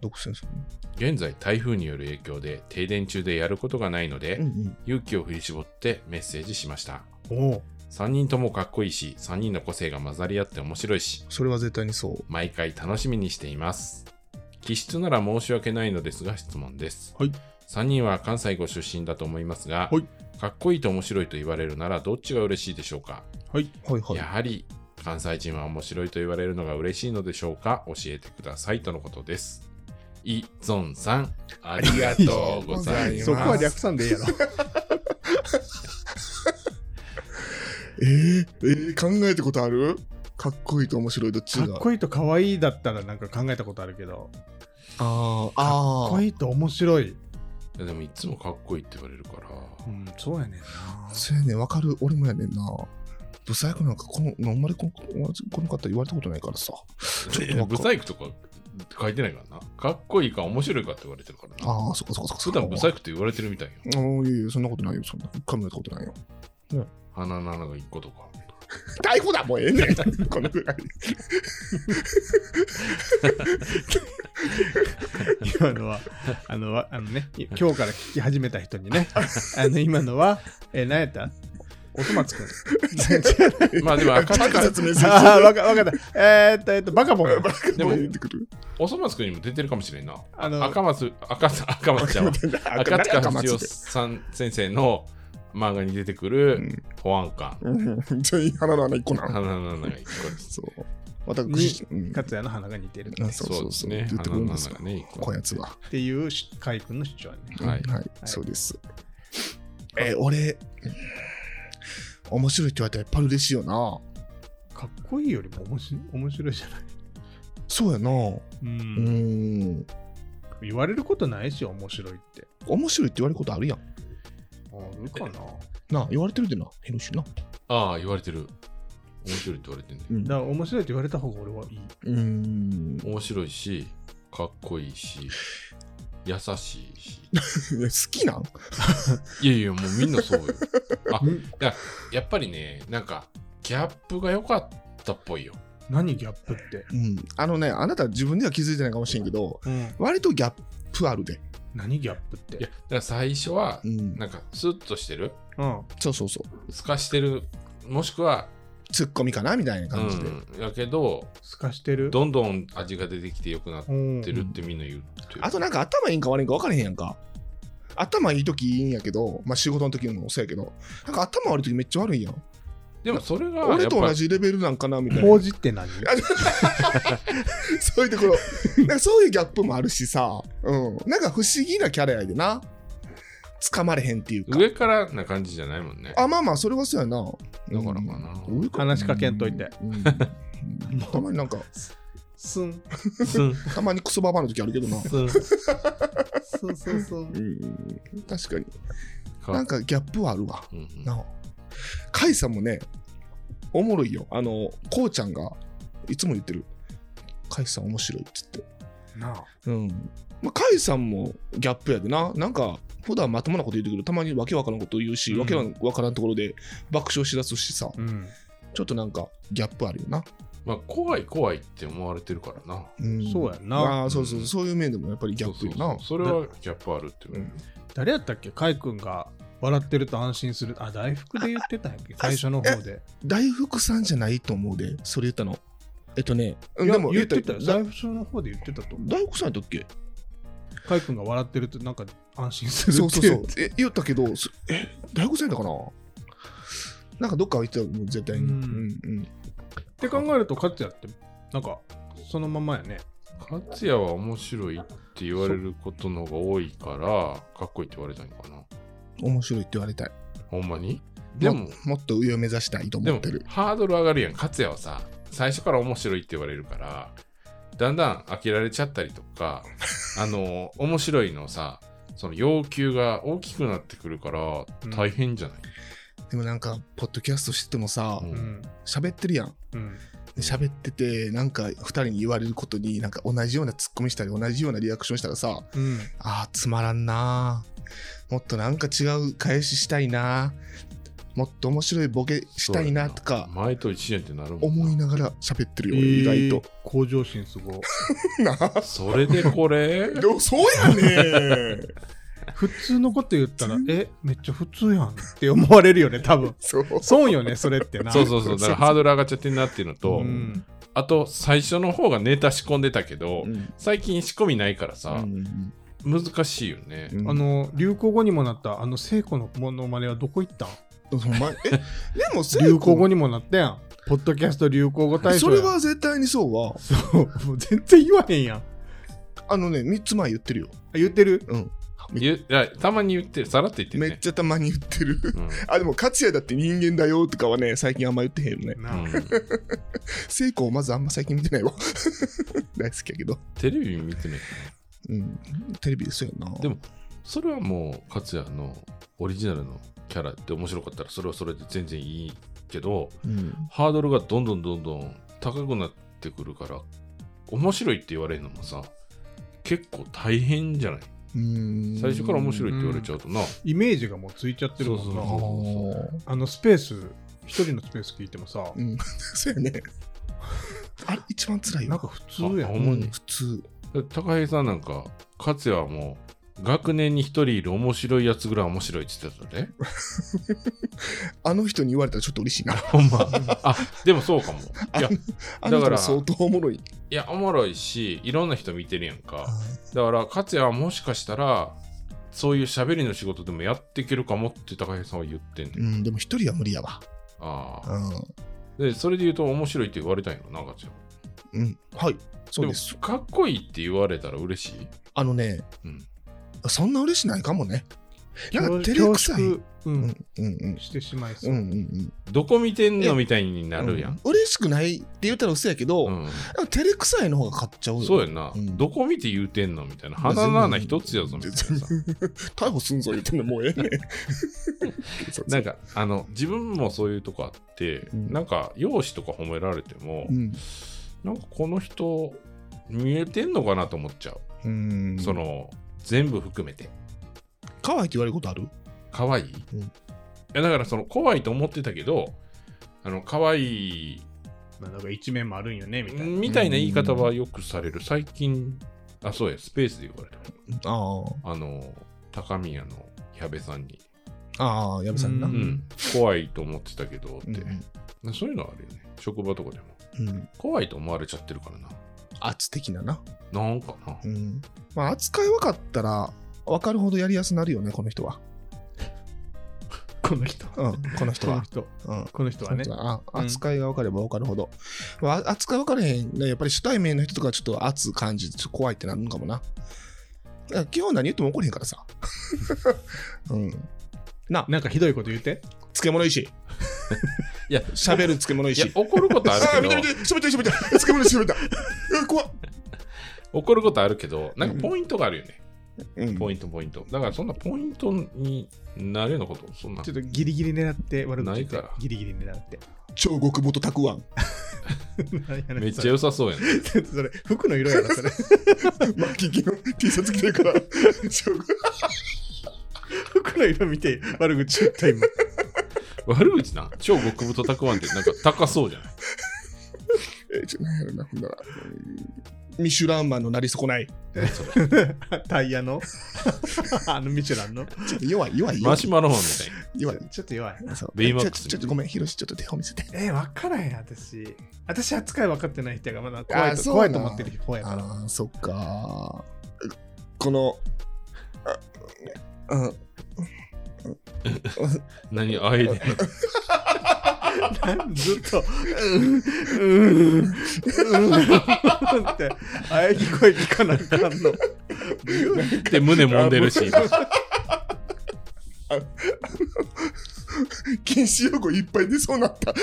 Speaker 3: 独占さん。
Speaker 1: 現在台風による影響で停電中でやることがないので、
Speaker 3: うんうん。
Speaker 1: 勇気を振り絞ってメッセージしました。
Speaker 2: おお。
Speaker 1: 3人ともかっこいいし、3人の個性が混ざり合って面白いし、
Speaker 3: それは絶対にそう。
Speaker 1: 毎回楽しみにしています。気質なら申し訳ないのですが質問です。
Speaker 2: はい
Speaker 1: 3人は関西ご出身だと思いますが、
Speaker 2: はい
Speaker 1: かっこいいと面白いと言われるならどっちが嬉しいでしょうか、
Speaker 2: はい。
Speaker 3: はいはい
Speaker 1: やはり関西人は面白いと言われるのが嬉しいのでしょうか？教えてくださいとのことです。イ・ゾンさん、ありがとうございます。
Speaker 2: そこは略さんでいいやろ。
Speaker 3: えー、えー、考えたことある？かっこいいと面白いどっちが？
Speaker 2: かっこいいと可愛いだったらなんか考えたことあるけど、
Speaker 3: ああー。
Speaker 2: っこいいと面白い。
Speaker 1: いやでもいつもかっこいいって言われるから、
Speaker 2: うん、そうやねんな。
Speaker 3: そうやねん。わかる。俺もやねんな。ブサイクなんかこのあんまりこのこの方言われたことないからさ。ちょっとわか
Speaker 1: ブサイクとか書いてないからな。かっこいいか面白いかって言われてるからな。
Speaker 3: ああそっかそっかそっか
Speaker 1: 普段ブサイクって言われてるみたいよ。
Speaker 3: ああいやいやそんなことないよ。そんな一回もやったことないよ
Speaker 1: 鼻の穴が1個とか。
Speaker 3: 逮捕だもうええねんこのぐらい
Speaker 2: 今のは、あの、わあのね、今日から聞き始めた人にね、あの、今のは、えー、何やった？おそ松くん。
Speaker 1: まあでも赤
Speaker 3: ちゃん説明する
Speaker 2: ああ、わかわかった。えーっと、えーっと、バカボン。
Speaker 1: でも
Speaker 3: 言ってくる？
Speaker 1: おそ松くんにも出てるかもしれんな。
Speaker 2: あの
Speaker 1: 赤松、赤赤松ちゃんは。赤塚不二夫さん先生の漫画に出てく
Speaker 3: う
Speaker 1: る
Speaker 3: ん
Speaker 1: 保安官。
Speaker 3: うんちょい鼻の穴一個な
Speaker 1: 鼻の穴が1個です。
Speaker 3: そう私
Speaker 2: に
Speaker 3: うん
Speaker 2: 勝也の鼻が似てるって
Speaker 3: あそうそうそう
Speaker 1: ですね。
Speaker 3: 言ってく
Speaker 1: 鼻の
Speaker 3: るんですよ
Speaker 1: 穴がね、1個
Speaker 3: こやつは
Speaker 2: っていうし海君の主張ね。
Speaker 1: はい
Speaker 3: うんはい、そうです。えー俺、面白いって言われたらやっぱり嬉しいよな。
Speaker 2: かっこいいよりも面白い面白いじゃない。
Speaker 3: そうやな。
Speaker 2: う。
Speaker 3: うんん。
Speaker 2: 言われることないし、面白いって。
Speaker 3: 面白いって言われることあるやん。
Speaker 2: あるかな。
Speaker 3: なあ、言われてるでな、ヘルシーな。
Speaker 1: ああ、言われてる。面白いって言われてるね。
Speaker 3: うん
Speaker 2: だから面白いって言われた方が俺はいい。
Speaker 3: うん。
Speaker 1: 面白いし、かっこいいし、優しいし。
Speaker 3: 好きなん？
Speaker 1: いやいや、もうみんなそうよ。あ
Speaker 2: ん
Speaker 1: いや、やっぱりね、なんか、ギャップが良かったっぽいよ。
Speaker 2: 何ギャップって？
Speaker 3: うん。あのね、あなた自分では気づいてないかもしれんけど、
Speaker 2: うん。
Speaker 3: 割とギャップあるで。
Speaker 2: 何ギャップっ
Speaker 1: いや、
Speaker 2: て。
Speaker 1: だから最初は
Speaker 3: う、ん。
Speaker 1: なんか、スッとしてる？
Speaker 2: うん。
Speaker 3: そうそうそう。
Speaker 1: 透かしてる？もしくは、
Speaker 3: ツッコミかなみたいな
Speaker 1: う
Speaker 3: 感じで。
Speaker 1: ん、やけど、
Speaker 2: 透かしてる？
Speaker 1: どんどん味が出てきて良くなっ
Speaker 2: うん
Speaker 1: てるってみんな言ってる。
Speaker 3: あとなんか頭いいんか悪いんか分からへんやんか。頭いい時いいんやけど、まあ仕事の時もそうやけど、なんか頭悪い時めっちゃ悪いやん。
Speaker 1: でもそれが、
Speaker 3: 俺と同じレベルなんかなみたいな。
Speaker 2: 法事って何？
Speaker 3: そういうところ、なんかそういうギャップもあるしさ、うん。なんか不思議なキャラやでな。掴まれへんっていうか。
Speaker 1: 上からな感じじゃないもんね。
Speaker 3: あ、まあまあ、それはそうやな。
Speaker 1: だからかな
Speaker 3: うん
Speaker 2: 話しかけんといて。
Speaker 3: うんうん たまになんか、
Speaker 2: スン、
Speaker 1: スン、
Speaker 3: たまにクソババアの時あるけどな。
Speaker 1: スン。
Speaker 2: スンスンスン。
Speaker 3: うん、確かに。
Speaker 1: か
Speaker 3: なんかギャップはあるわ。
Speaker 1: うんうん
Speaker 3: なあ。カイさんもね、おもろいよ。あの、こうちゃんがいつも言ってる。カイさん面白いっつって。
Speaker 2: なあ。
Speaker 3: うん。まあ、カイさんもギャップやでな。なんか、普段まともなこと言ってくるたまにわけわからんこと言うし、
Speaker 2: うん
Speaker 3: わけわからんところで爆笑しだすしさ、
Speaker 2: うん。
Speaker 3: ちょっとなんかギャップあるよな。
Speaker 1: まあ、怖い怖いって思われてるからな。
Speaker 3: うん
Speaker 2: そうやんな
Speaker 3: ああ、そうそう、そういう面でもやっぱりギャップよな。
Speaker 1: そうそうそうそれはギャップあるっていうう。
Speaker 3: ん
Speaker 2: 誰やったっけ？カイ君が笑ってると安心する。あ、大福で言ってたんやっけ？最初の方で。
Speaker 3: 大福さんじゃないと思うで、それ言ったの。えっとね、でも
Speaker 2: 言ってたよ。
Speaker 3: だ
Speaker 2: 大福の方で言ってたと思う。
Speaker 3: 大福さんやったっけ？
Speaker 2: カイ君が笑ってるとなんか安心するって
Speaker 3: そうそうそう。え、言ったけど、そえ、大福さんやったかな？なんかどっかは言ってたもう絶対に。
Speaker 2: う
Speaker 3: うんんうん。
Speaker 2: って考えると勝也ってなんかそのままやね。
Speaker 1: 勝也は面白いって言われることの方が多いから、かっこいいって言われたいのかな。
Speaker 3: 面白いって言われたい。
Speaker 1: ほんまに？でも
Speaker 3: も、もっと上を目指したいと思ってる。
Speaker 1: ハードル上がるやん。勝也はさ、最初から面白いって言われるから、だんだん飽きられちゃったりとか、あの、面白いのさ、その要求が大きくなってくるから
Speaker 2: うん
Speaker 1: 大変じゃない、
Speaker 3: でもなんか、ポッドキャストしててもさ
Speaker 1: う、
Speaker 2: うんん。
Speaker 3: 喋ってるやん。
Speaker 2: うん。
Speaker 3: で喋ってて、なんか二人に言われることに、なんか同じようなツッコミしたり、同じようなリアクションしたらさ、
Speaker 2: うん。
Speaker 3: ああ、つまらんなーもっとなんか違う返ししたいなもっと面白いボケしたいなとか
Speaker 1: 前と一緒やんってなるもんな
Speaker 3: 思いながら喋ってるよ、
Speaker 2: えー
Speaker 3: 意外
Speaker 2: 向上心すご。
Speaker 3: なあ
Speaker 1: それでこれ？
Speaker 3: でもそうやね
Speaker 2: 普通のこと言ったら、え、めっちゃ普通やんって思われるよね、多分。
Speaker 3: そう。
Speaker 2: そうよね、それってな。
Speaker 1: そうそうそう。だからハードル上がっちゃってんなっていうのと、
Speaker 2: うん。
Speaker 1: あと最初の方がネタ仕込んでたけど、
Speaker 3: うん
Speaker 1: 最近仕込みないからさ、
Speaker 3: うん
Speaker 1: 難しいよね。
Speaker 3: うん。
Speaker 2: あの、流行語にもなった、あの、聖子のモノマネはどこ行ったん？
Speaker 3: え？でもせい
Speaker 2: 流行語にもなったやん。ポッドキャスト流行語大賞
Speaker 3: そ
Speaker 2: や
Speaker 3: れは絶対にそうは。
Speaker 2: そう、もう全然言わへんやん。あ
Speaker 3: あのね3つ前言ってるよ。
Speaker 2: 言ってる？
Speaker 3: うん。
Speaker 1: 言ういやたまに言ってる、さらって言ってる
Speaker 3: めっ
Speaker 1: ね。
Speaker 3: ちゃたまに言ってる。
Speaker 1: うん。
Speaker 3: あでも勝也だって人間だよとかはね最近あんま言ってへんよね。
Speaker 2: なあ。
Speaker 1: うん。
Speaker 3: 成功まずあんま最近見てないわ。大好きやけど。
Speaker 1: テレビ見てない。か
Speaker 3: うん。テレビですよな。
Speaker 1: でもそれはもう、勝也のオリジナルのキャラって面白かったら、それはそれで全然いいけど、
Speaker 3: うん。
Speaker 1: ハードルがどんどんどんどん高くなってくるから、面白いって言われるのもさ、結構大変じゃない？
Speaker 3: うん。
Speaker 1: 最初から面白いって言われちゃうとな。
Speaker 2: イメージがもうついちゃってるもんな。
Speaker 3: あ
Speaker 2: あのスペース、一人のスペース聞いてもさ、
Speaker 3: ーうん。そうやね。あれ一番辛いわ。
Speaker 2: なんか普通やん。
Speaker 3: うん普通
Speaker 1: 高平さんなんか、勝也はもう、学年に一人いる面白いやつぐらい面白いって言ってたね。
Speaker 3: あの人に言われたらちょっと嬉しいな
Speaker 1: ほんま。あ、でもそうかも。いや、だから
Speaker 3: 相当おもろい
Speaker 1: いや、おもろいし、いろんな人見てるやんか。だから、勝也はもしかしたら、そういう喋りの仕事でもやっていけるかもって高平さんは言ってんねん。
Speaker 3: うんでも一人は無理やわ
Speaker 1: ああ。
Speaker 3: うん
Speaker 1: で、それで言うと面白いって言われたいのな、勝也は。
Speaker 3: うん。はい。そうです。
Speaker 1: もかっこいいって言われたら嬉しい？
Speaker 3: あのね
Speaker 1: うん。
Speaker 3: そんな嬉しないかもね。なんか照れ
Speaker 2: 恐
Speaker 3: くさい。
Speaker 2: 縮、う
Speaker 3: うん。んうんうん。
Speaker 2: してしまいそう。う。
Speaker 3: んうんうん。
Speaker 1: どこ見てんのみたいになるやん。
Speaker 3: う嬉しくないって言ったら嘘やけど、
Speaker 1: うん。
Speaker 3: 照れくさいの方が勝っちゃうよ。
Speaker 1: そうやんな、
Speaker 3: うん。
Speaker 1: どこ見て言うてんのみたいな。鼻の穴一つやぞみたいなさ。
Speaker 3: 逮捕すんぞ言ってんのもうええね
Speaker 1: なんか、あの、自分もそういうとこあって、
Speaker 3: うん。
Speaker 1: なんか、容姿とか褒められても、
Speaker 3: うん
Speaker 1: なんかこの人、見えてんのかなと思っちゃう。
Speaker 3: うん
Speaker 1: その、全部含めて。
Speaker 3: 可愛いって言われることある？
Speaker 1: 可愛い、
Speaker 3: うん
Speaker 1: いやだから、その、怖いと思ってたけど、あの、可愛い
Speaker 2: まあなんか一面もあるんよね、みたいな。
Speaker 1: みたいな言い方はよくされる。最近、あ、そうや、スペースで言われた。
Speaker 3: あ
Speaker 1: あの、高宮の矢部さんに、
Speaker 3: あああ矢部さんな
Speaker 2: う
Speaker 1: うんん、怖いと思ってたけどって、
Speaker 3: うん
Speaker 1: そういうのあるよね。職場とかでも。
Speaker 3: うん。
Speaker 1: 怖いと思われちゃってるからな。
Speaker 3: 圧的なな。
Speaker 1: なんかな。
Speaker 3: うん。まあ扱い分かったら分かるほどやりやすなるよねこの人は。
Speaker 2: この人。
Speaker 3: うんこの人は。
Speaker 2: この人。
Speaker 3: うん。
Speaker 2: この人はね。
Speaker 3: 扱いが分かれば分かるほど、まあ、扱い分かれへんねやっぱり初対面の人とかちょっと圧感じてちょっと怖いってなるのかもな。基本何言っても怒れへんからさ。うん。な。
Speaker 2: なんかひどいこと言って。
Speaker 3: 漬物石
Speaker 1: いや、
Speaker 3: 喋る漬物
Speaker 1: いや
Speaker 3: 石、
Speaker 1: 怒ることある
Speaker 3: ああ
Speaker 1: けど
Speaker 3: 見て見、て喋った喋った漬物石喋ったえ怖っ
Speaker 1: 怒ることあるけど、なんかポイントがあるよね。
Speaker 3: うん
Speaker 1: ポイント、ポイント。だからそんなポイントになるようなこと、そんな
Speaker 2: ちょっとギリギリ狙って悪口言って
Speaker 1: ないから
Speaker 2: ギリギリ狙って。
Speaker 3: 超極太たくわん
Speaker 1: めっちゃ良さそうやね。
Speaker 2: ゃ。それ、服の色やろ、それ。
Speaker 3: マッキーキの T シャツ着てるから超
Speaker 2: 服の色見て悪口言った今。
Speaker 1: 悪口な。超極太たくわんってなんか高そうじゃない？
Speaker 3: えちょなんやろなほんなら。うんミシュランマンのなり損ない。
Speaker 2: タイヤの？あのミシュランの？
Speaker 3: ちょっと弱い弱い
Speaker 1: マシュマロマンみたい
Speaker 3: 弱い。
Speaker 2: ちょっと弱い。
Speaker 3: そう。
Speaker 1: ベイマックス。
Speaker 3: ちょちょっとごめん。ヒロシちょっと手を見せて。
Speaker 2: えー、分からへん、私。私扱い分かってない人やがまだ怖いと怖いと思ってる方やから。
Speaker 3: ああそっかこのあうん。
Speaker 1: な。何あえで。
Speaker 2: ずっと、うん、うん、うん、って、あやぎ声聞かなあかんの。
Speaker 1: で、胸揉んでるし。
Speaker 3: 禁止用語いっぱい出そうになった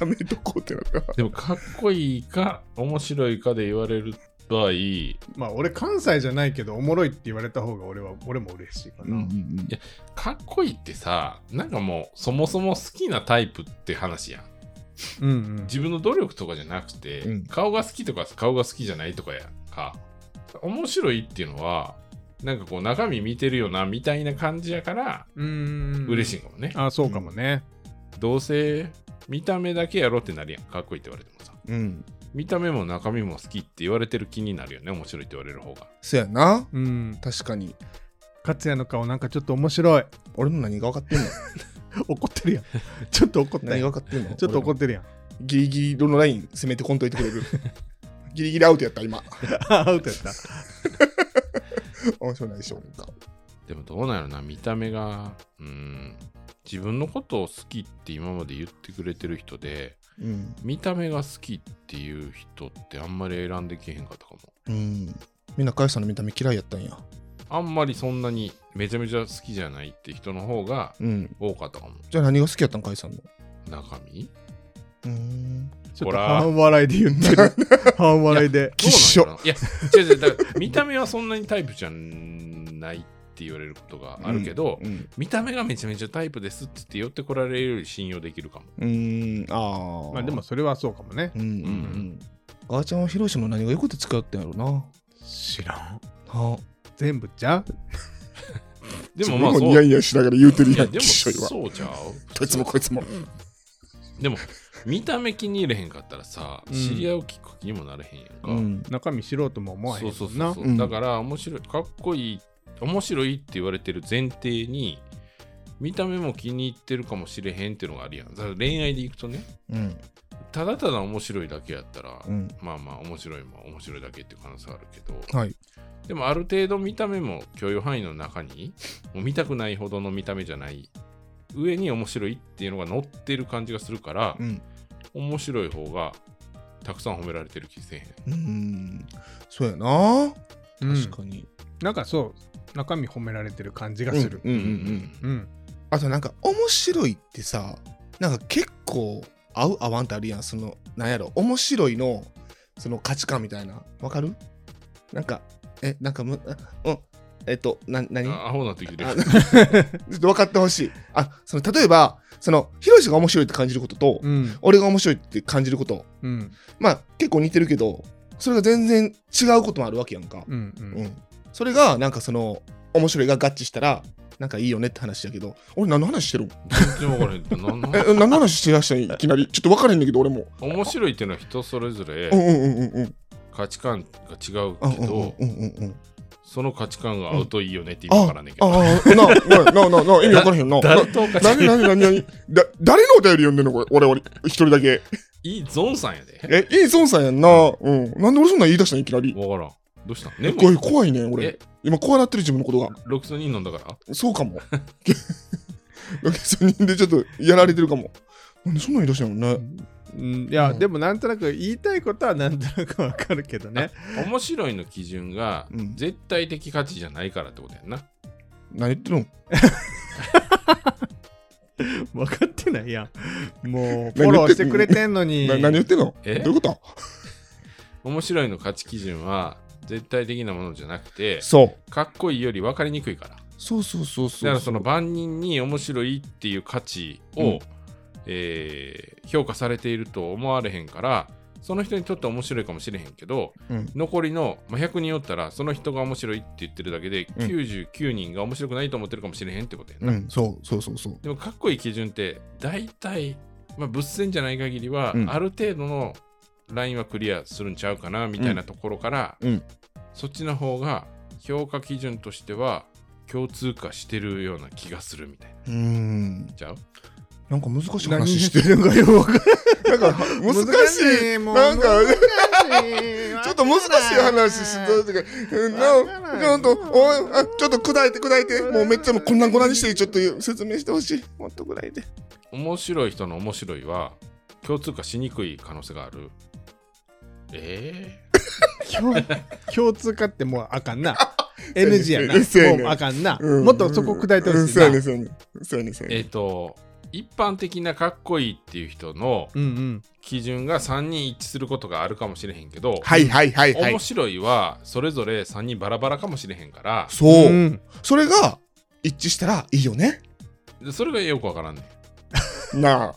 Speaker 3: やめとこうってなった
Speaker 1: でも、かっこいいか、面白いかで言われる場合、
Speaker 2: まあ、俺関西じゃないけど、おもろいって言われた方が俺は、俺も嬉しいかな。
Speaker 1: やかっこいいってさ、なんかもう、そもそも好きなタイプって話やん。
Speaker 2: うんうん。
Speaker 1: 自分の努力とかじゃなくて、
Speaker 3: うん
Speaker 1: 顔が好きとか顔が好きじゃないとかやんか。面白いっていうのは、なんかこう中身見てるよなみたいな感じやから
Speaker 2: うーん。い。
Speaker 1: 嬉しいかもね。
Speaker 2: あ、そうかもね。
Speaker 1: どうせ見た目だけやろってなるやん。かっこいいって言われてもさ。
Speaker 3: うん
Speaker 1: 見た目も中身も好きって言われてる気になるよね。面白いって言われる方が。
Speaker 3: そやな
Speaker 2: うん。
Speaker 3: 確かに
Speaker 2: 勝也の顔なんかちょっと面白い。
Speaker 3: 俺の何が分かってんの？
Speaker 2: 怒ってるやん。ちょっと怒った
Speaker 3: 何が。分かってんの？
Speaker 2: ちょっと怒
Speaker 3: っ
Speaker 2: ってるやん。
Speaker 3: ギリギリのライン攻めてこんといてくれる ギリギリアウトやった今
Speaker 2: あアウトやった。
Speaker 3: 面白いでしょうか。
Speaker 1: でもどうなんやろな、見た目が、うん、自分のことを好きって今まで言ってくれてる人で、
Speaker 3: うん。
Speaker 1: 見た目が好きっていう人ってあんまり選んでけへんかったかも。
Speaker 3: うん。みんな、かよさんの見た目嫌いやったんや。
Speaker 1: あんまりそんなにめちゃめちゃ好きじゃないって人の方が
Speaker 3: うん。
Speaker 1: 多かったかも。
Speaker 3: じゃあ何が好きやったんかよさんの？
Speaker 1: 中身？
Speaker 3: うーん。
Speaker 2: ちょっと
Speaker 1: ほら
Speaker 2: 半笑いで言ってる。半笑いで。
Speaker 3: きっしょ
Speaker 1: いや、違う違う、見た目はそんなにタイプじゃないって言われることがあるけど、
Speaker 3: うん。
Speaker 1: 見た目がめちゃめちゃタイプですって言って寄ってこられるより信用できるかも。
Speaker 3: うーん。ああ。
Speaker 2: まあでも、それはそうかもね。
Speaker 3: うんうんうん。あーちゃんはヒロシの何がよくて使ってんやろな。
Speaker 2: 知らん。
Speaker 3: は
Speaker 2: 全部じゃ
Speaker 1: でもまあそう。
Speaker 3: ニヤニヤしながら言うてる
Speaker 1: いや、
Speaker 3: やん、
Speaker 1: でも。そうちゃう
Speaker 3: こいつもこいつも。
Speaker 1: でも、見た目気に入れへんかったらさ、
Speaker 2: うん
Speaker 1: 知り合うきっかけにもなれへんやんか。
Speaker 3: うん。
Speaker 2: 中身知ろうとも思わへん
Speaker 1: そう。そうそうそう、
Speaker 3: うん
Speaker 1: だから面白いかっこいい面白いって言われてる前提に見た目も気に入ってるかもしれへんっていうのがあるやんだから恋愛でいくとね
Speaker 3: うん。
Speaker 1: ただただ面白いだけやったら、
Speaker 3: うん。
Speaker 1: まあまあ面白いも面白いだけっていう可能性あるけど
Speaker 3: はい。
Speaker 1: でもある程度見た目も許容範囲の中にもう見たくないほどの見た目じゃない上に面白いっていうのが乗ってる感じがするから、
Speaker 3: うん。
Speaker 1: 面白い方がたくさん褒められてる気せえへん
Speaker 3: うん。そうやな。
Speaker 2: うん
Speaker 3: 確かに。
Speaker 2: なんかそう、中身褒められてる感じがする。
Speaker 3: うんうんうん。
Speaker 2: うん。
Speaker 3: あとなんか面白いってさなんか結構合う合わんってあるやんそのなんやろ面白いのその価値観みたいなわかる？なんかえなんかむあうんえっとな何？
Speaker 1: あアホなってきてる
Speaker 3: あちょっと分かってほしいあその例えばそのヒロシが面白いって感じることと、
Speaker 2: うん。
Speaker 3: 俺が面白いって感じること
Speaker 2: うん。
Speaker 3: まあ結構似てるけどそれが全然違うこともあるわけやんか、
Speaker 2: うん。う。
Speaker 3: うんん、それがなんかその面白いが合致したらなんかいいよねって話やけど俺何の話してる？ん
Speaker 1: 全然分からへんって何の
Speaker 3: え、何の話してらしたんいきなり？ちょっと分からへんねんけど、俺も。
Speaker 1: 面白いっていうのは人それぞれ
Speaker 3: うんうんうんうんうん。
Speaker 1: 価値観が違う
Speaker 3: うんうん
Speaker 1: けど、
Speaker 3: うんうんうん。
Speaker 1: その価値観が合うといいよねって意味わからんねんけど。
Speaker 3: ああ、な、な、な、意味分からへんな。
Speaker 1: 誰と価値
Speaker 3: な、な、
Speaker 1: 観
Speaker 3: な、な、な、だ、誰のお便り読んでんの？これ、俺、俺、一人だけ。
Speaker 1: いいゾンさんやで。
Speaker 3: え、いい孫さんやんな。うん。なんで俺そんなん言い出したん？いきなり。
Speaker 1: わからん。どうしたん？ね
Speaker 3: これ怖いねん、俺
Speaker 1: え？
Speaker 3: 今、怖なってる自分のことが。
Speaker 1: ロキソニン飲んだから？
Speaker 3: そうかも。ロケソニンでちょっとやられてるかも。なんでそんなん言い出したんやろね。
Speaker 2: うんいや、
Speaker 3: うん
Speaker 2: でもなんとなく言いたいことはなんとなくわかるけどね。
Speaker 1: 面白いの基準が
Speaker 3: うん
Speaker 1: 絶対的価値じゃないからってことやんな。
Speaker 3: 何言ってるの？
Speaker 2: 分かってないやん。もう、フォローしてくれてんのに。
Speaker 3: な何言ってんの？どう
Speaker 1: え
Speaker 3: いうこと？
Speaker 1: 面白いの価値基準は絶対的なものじゃなくて、
Speaker 3: そう。
Speaker 1: かっこいいより分かりにくいから。
Speaker 3: そうそうそうそう。
Speaker 1: だからその万人に面白いっていう価値を、
Speaker 3: うん
Speaker 1: えー評価されていると思われへんからその人にとっては面白いかもしれへんけど
Speaker 3: うん。
Speaker 1: 残りの、まあ、100人おったらその人が面白いって言ってるだけで、
Speaker 3: うん
Speaker 1: 99人が面白くないと思ってるかもしれへんってことやな、
Speaker 3: うん、そうそうそうそう。
Speaker 1: でもかっこいい基準って大体、まあ、物線じゃない限りは、
Speaker 3: うん
Speaker 1: ある程度のラインはクリアするんちゃうかなみたいなところから、
Speaker 3: うん。
Speaker 1: そっちの方が評価基準としては共通化してるような気がするみたいな。
Speaker 3: うーん。
Speaker 1: ちゃう？
Speaker 3: なんか難しい
Speaker 2: 何
Speaker 3: 話し
Speaker 2: しててるのかよくわかんな
Speaker 3: んか難しい。
Speaker 2: もう
Speaker 3: なんか、ちょっと難しい話してか、うんな
Speaker 2: わからん
Speaker 3: ちょっと、あちょっと砕いて砕いて、もうめっちゃもうこんなご覧にして、ちょっと説明してほしい。もっと砕いて。
Speaker 1: 面白い人の面白いは共通化しにくい可能性がある。え
Speaker 2: 共共通化ってもうあかんな。NG やな。もうあかんな。
Speaker 3: うん
Speaker 2: もっとそこ砕いてほしいな
Speaker 3: うんそうやね、。そうやね。そうやね、そう
Speaker 1: ー、えっ。と、一般的なかっこいいっていう人の。基準が3人一致することがあるかもしれへんけど、
Speaker 3: はいはいはいはい
Speaker 1: 面。白いはそれぞれ3人バラバラかもしれへんから、
Speaker 3: そうう。
Speaker 2: ん
Speaker 3: それが一致したらいいよね。
Speaker 1: でそれがよくわからんねん。
Speaker 3: なあ。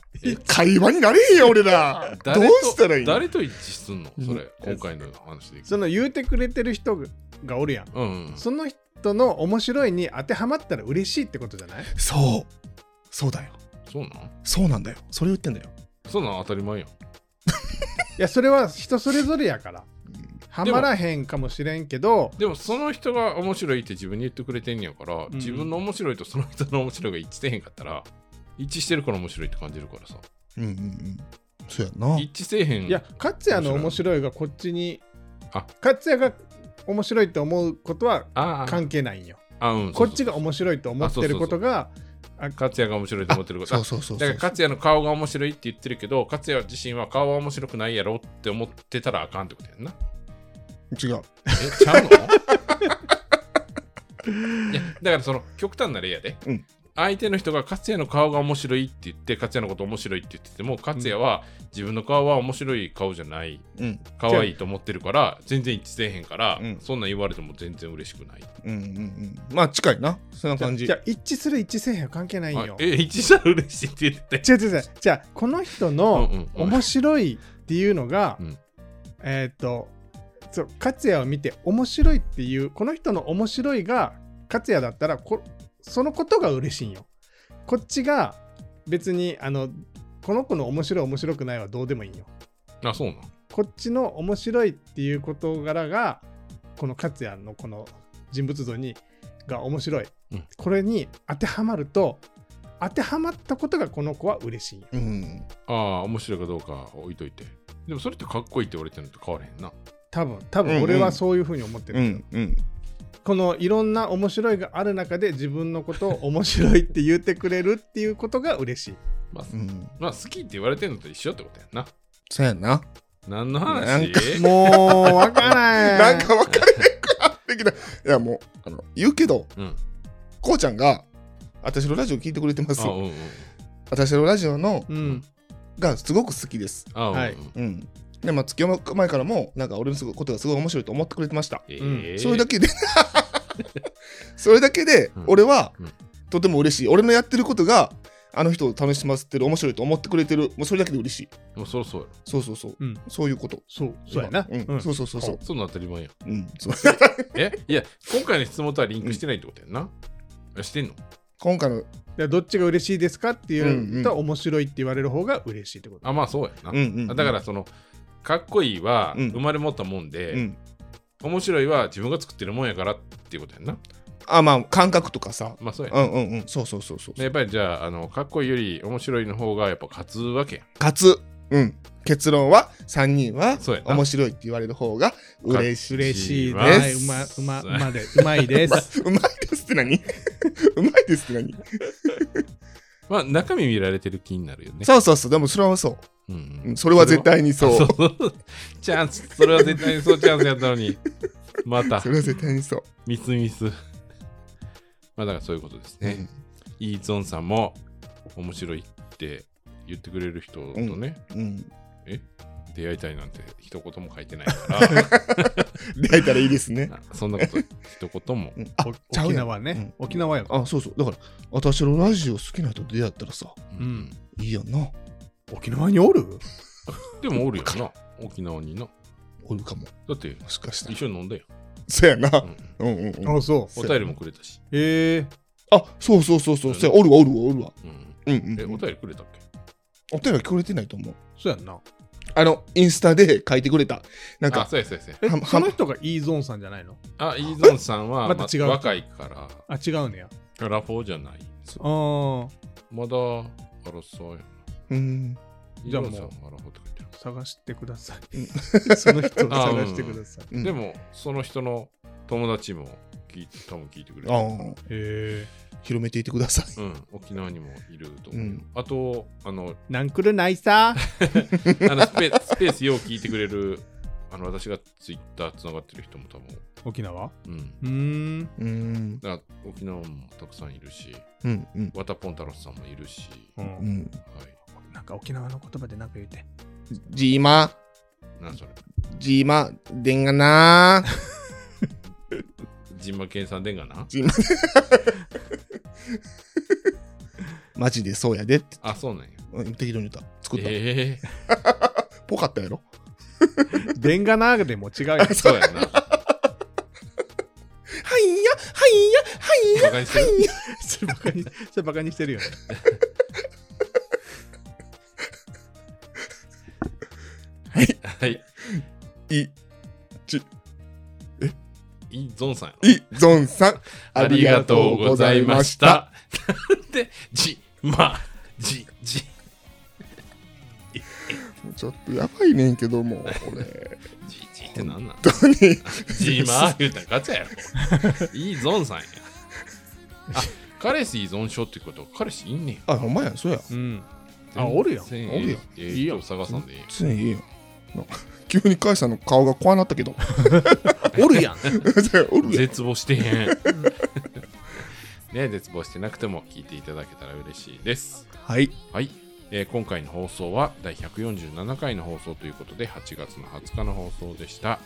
Speaker 3: 会話になれへんよ、俺ら。どう
Speaker 1: 誰と
Speaker 3: したらいいの？
Speaker 1: 誰と一致すんの？それ、
Speaker 3: うん
Speaker 1: 今回の話で
Speaker 2: その言うてくれてる人がおるやん。
Speaker 1: うんうん。
Speaker 2: その人の面白いに当てはまったら嬉しいってことじゃない？
Speaker 3: そう。そうだよ。
Speaker 1: そうなん？
Speaker 3: そうなんだよ。それ言ってんだよ。
Speaker 1: そうなん当たり前やん。
Speaker 2: いや、それは人それぞれやから。はまらへんかもしれんけど、
Speaker 1: でもその人が面白いって自分に言ってくれてんねやから、
Speaker 2: ん
Speaker 1: 自分の面白いとその人の面白いが一致せえへんかったら一致してるから面白いって感じるからさ
Speaker 3: うんうんうん。そうやな。
Speaker 1: 一致せえへん
Speaker 2: いや、勝也の面白いがこっちに、
Speaker 1: あ
Speaker 2: 勝也が面白いと思うことは関係ないんよ。
Speaker 1: あ、うん、
Speaker 2: こっちが面白いと思ってることが、
Speaker 1: 勝也が面白いと思ってること。
Speaker 3: そうそうそう
Speaker 1: だから勝也の顔が面白いって言ってるけど勝也自身は顔は面白くないやろって思ってたらあかんってことやんな。
Speaker 3: 違う。
Speaker 1: えちゃうの？いやだからその極端な例やで、
Speaker 3: うん
Speaker 1: 相手の人が勝也の顔が面白いって言って勝也のこと面白いって言ってても勝也は自分の顔は面白い顔じゃない
Speaker 3: うん。
Speaker 1: 可愛いと思ってるから全然一致せえへんから、
Speaker 3: うん。
Speaker 1: そんなん言われても全然嬉しくない。
Speaker 3: うんうんうん。まあ近いな。そんな感じ。
Speaker 2: じゃあ一致する一致せえへんは関係ないんよ。
Speaker 1: あえ一致したら嬉しいって言って。
Speaker 2: 違う違う違う。じゃあこの人
Speaker 1: うん
Speaker 2: の
Speaker 1: うんうん。
Speaker 2: 面白いっていうのが、
Speaker 1: うん。
Speaker 2: えーっとそう勝也を見て面白いっていうこの人の面白いが勝也だったらこそのことが嬉しいんよ。こっちが別にあのこの子の面白い面白くないはどうでもいいんよ。
Speaker 1: あそうなん
Speaker 2: こっちの面白いっていう事柄がこの勝也のこの人物像にが面白い、
Speaker 1: うん。
Speaker 2: これに当てはまると当てはまったことがこの子は嬉しいんよ。
Speaker 3: うん。
Speaker 1: ああ面白いかどうか置いといて。でもそれってかっこいいって言われてるのと変わらへんな。
Speaker 2: 多分多分俺はそういうふうに思ってる、
Speaker 3: うんうん
Speaker 2: このいろんな面白いがある中で自分のことを面白いって言ってくれるっていうことが嬉しい。
Speaker 1: まあ、
Speaker 3: うん。
Speaker 1: まあ好きって言われてるのと一緒ってことやんな。
Speaker 3: そうやな。
Speaker 1: 何の話？
Speaker 3: なんか
Speaker 2: もうわからない
Speaker 3: なんか分かれへん。くなってきたいやもうあの言うけど
Speaker 1: うん。
Speaker 3: こうちゃんが私のラジオ聞いてくれてます
Speaker 1: あうんうん
Speaker 3: 私のラジオの
Speaker 2: うん。
Speaker 3: がすごく好きです。
Speaker 2: はい
Speaker 3: うんでまあ付き合う前からもなんか俺のすごいことがすごい面白いと思ってくれてました。
Speaker 1: え
Speaker 2: うん。
Speaker 1: ー
Speaker 3: それだけで。それだけで
Speaker 1: うん。
Speaker 3: 俺は
Speaker 1: うん。
Speaker 3: とても嬉しい。俺のやってることがあの人を楽しませてる面白いと思ってくれてる。もうそれだけで嬉しい。
Speaker 1: もうそろそろ
Speaker 3: そうそうそう。
Speaker 2: うん。
Speaker 3: そういうこと。
Speaker 2: そう。そうやな、
Speaker 3: うん。
Speaker 2: うん。
Speaker 3: そうそうそうそう。
Speaker 1: そんなん当たり前や。ん
Speaker 3: うん。そう。
Speaker 1: え？いや今回の質問とはリンクしてないってことやんな、あしてんの？
Speaker 3: 今回の。
Speaker 2: でどっちが嬉しいですかっていう
Speaker 3: うんうん。
Speaker 2: と、面白いって言われる方が嬉しいってこと。
Speaker 1: あまあそうやな、
Speaker 3: うんうんうん。
Speaker 1: だからそのかっこいいは
Speaker 3: うん。
Speaker 1: 生まれ持ったもんで、
Speaker 3: うん。
Speaker 1: 面白いは自分が作ってるもんやからっていうことやんな。
Speaker 3: あまあ感覚とかさ。
Speaker 1: まあそうやな、
Speaker 3: うんうんうん。そうそうそうそう
Speaker 1: やっぱりじゃああのかっこいいより面白いの方がやっぱ勝つわけやん。
Speaker 3: かつ。うん。結論は3人は面白いって言われる方が嬉しい
Speaker 2: 嬉しいで
Speaker 3: です
Speaker 2: す。うま、うま、うまで、うまいです。
Speaker 3: うまいですって何？うまいですって何？
Speaker 1: まあ中身見られてる気になるよね。
Speaker 3: そうそうそう。でもそれはそう
Speaker 1: うん
Speaker 3: う
Speaker 1: うん。
Speaker 3: んそれは絶対にそう。
Speaker 1: そう。チャンス。それは絶対にそうチャンスやったのに。また。
Speaker 3: それは絶対にそう。
Speaker 1: ミスミス。まあだからそういうことですね、イーゾンさんも面白いって言ってくれる人とね、
Speaker 3: うん。うん。
Speaker 1: 出会いたいなんて一言も書いてないから。
Speaker 3: 出会えたらいいですね。
Speaker 1: そんなこと一言も。
Speaker 3: う
Speaker 2: 沖縄ね。沖縄や。
Speaker 3: あそうそう。だから私のラジオ好きな人と出会ったらさ
Speaker 2: うん。
Speaker 3: いいやんな
Speaker 2: 沖縄におる？
Speaker 1: でもおるよな。沖縄にな。
Speaker 3: おるかも。
Speaker 1: だって
Speaker 3: もしかしたら。
Speaker 1: 一緒に飲んだよ、
Speaker 3: そうやな。
Speaker 1: うん。
Speaker 3: うんうんうん。
Speaker 2: あ、そ
Speaker 1: お便りもくれたし、
Speaker 2: う。へえ。
Speaker 3: あそうそうそうそう。そうやおるわおるわおるわ。
Speaker 1: うん。
Speaker 3: うんうん
Speaker 1: え
Speaker 3: うん。
Speaker 1: お便りくれたっけ？
Speaker 3: お便りは聞こえてないと思う。
Speaker 2: そうやんな。
Speaker 3: あのインスタで書いてくれた。なん
Speaker 1: あ
Speaker 3: か
Speaker 1: そうやそうやそうや。
Speaker 2: え
Speaker 3: は、
Speaker 2: その人がイーゾーンさんじゃないの？
Speaker 1: あイーゾンさんは
Speaker 2: また違う
Speaker 1: ま若いから。
Speaker 2: あ、違うねや。
Speaker 1: ラフォーじゃない。
Speaker 2: あ
Speaker 1: まだアラサーや。な
Speaker 3: うん
Speaker 1: イ
Speaker 2: じゃあもう探してくださ
Speaker 3: うん
Speaker 2: い。その人を探してください。
Speaker 3: うん
Speaker 1: でも、その人の友達も聞い多分聞いてくれる。
Speaker 3: ああ
Speaker 2: へえ。
Speaker 3: 広めていてください
Speaker 1: うん、沖縄にもいると思う。
Speaker 3: うん
Speaker 1: あと、あの、
Speaker 2: なんくるないさ。
Speaker 1: あのスペスペースよう聞いてくれる、あの、私がツイッターつながってる人も多分、
Speaker 2: 沖縄？
Speaker 1: うん。
Speaker 2: うーん。
Speaker 3: うん
Speaker 1: だから沖縄もたくさんいるし、
Speaker 3: うんうん
Speaker 1: ワタポン太郎さんもいるし、
Speaker 2: う。
Speaker 3: うんん
Speaker 1: はい。
Speaker 2: なんか沖縄の言葉でなんか言うて。
Speaker 3: ジーマ。
Speaker 1: なんそれ。
Speaker 3: ジーマ。でんがな。
Speaker 1: ジンマケンさんでんがな。
Speaker 3: ジーマ。マジでそうやでって。
Speaker 1: あ、そうなんや。
Speaker 3: うん適当に言った。作った、
Speaker 1: ええ。
Speaker 3: ぽかったやろ。
Speaker 2: でんがなでも違うよ。
Speaker 1: ー、そうやな。
Speaker 3: はいやはいやはいや
Speaker 1: バカにしてる。
Speaker 2: それバカに、それバカにしてるよね。
Speaker 1: はい。
Speaker 3: い
Speaker 1: イゾンさんやろ。
Speaker 3: いゾンさん
Speaker 1: ありがとうございました。で、じ、ま、じ、じ。
Speaker 3: ちょっとやばいねんけども、俺。
Speaker 1: じじってなんなん？
Speaker 3: 本当に。
Speaker 1: ジーマー言うたらガチャやろ。いいゾンさんや。あ、彼氏依存症ってこと？は彼氏いんねん。
Speaker 3: あ、ほんまや、そうや。
Speaker 2: うん。あ、おるやん。
Speaker 1: 全
Speaker 3: おるやん
Speaker 1: ええ
Speaker 2: いいやん
Speaker 1: 人探さんでいい。
Speaker 3: 常にいいよ。な 急にカイさんの顔が怖なったけど。
Speaker 2: おるやん。
Speaker 3: おるやん
Speaker 1: 絶望してへん。ね、絶望してなくても聞いていただけたら嬉しいです。
Speaker 3: はい。
Speaker 1: はい、えー今回の放送は第147回の放送ということで8月の20日の放送でした。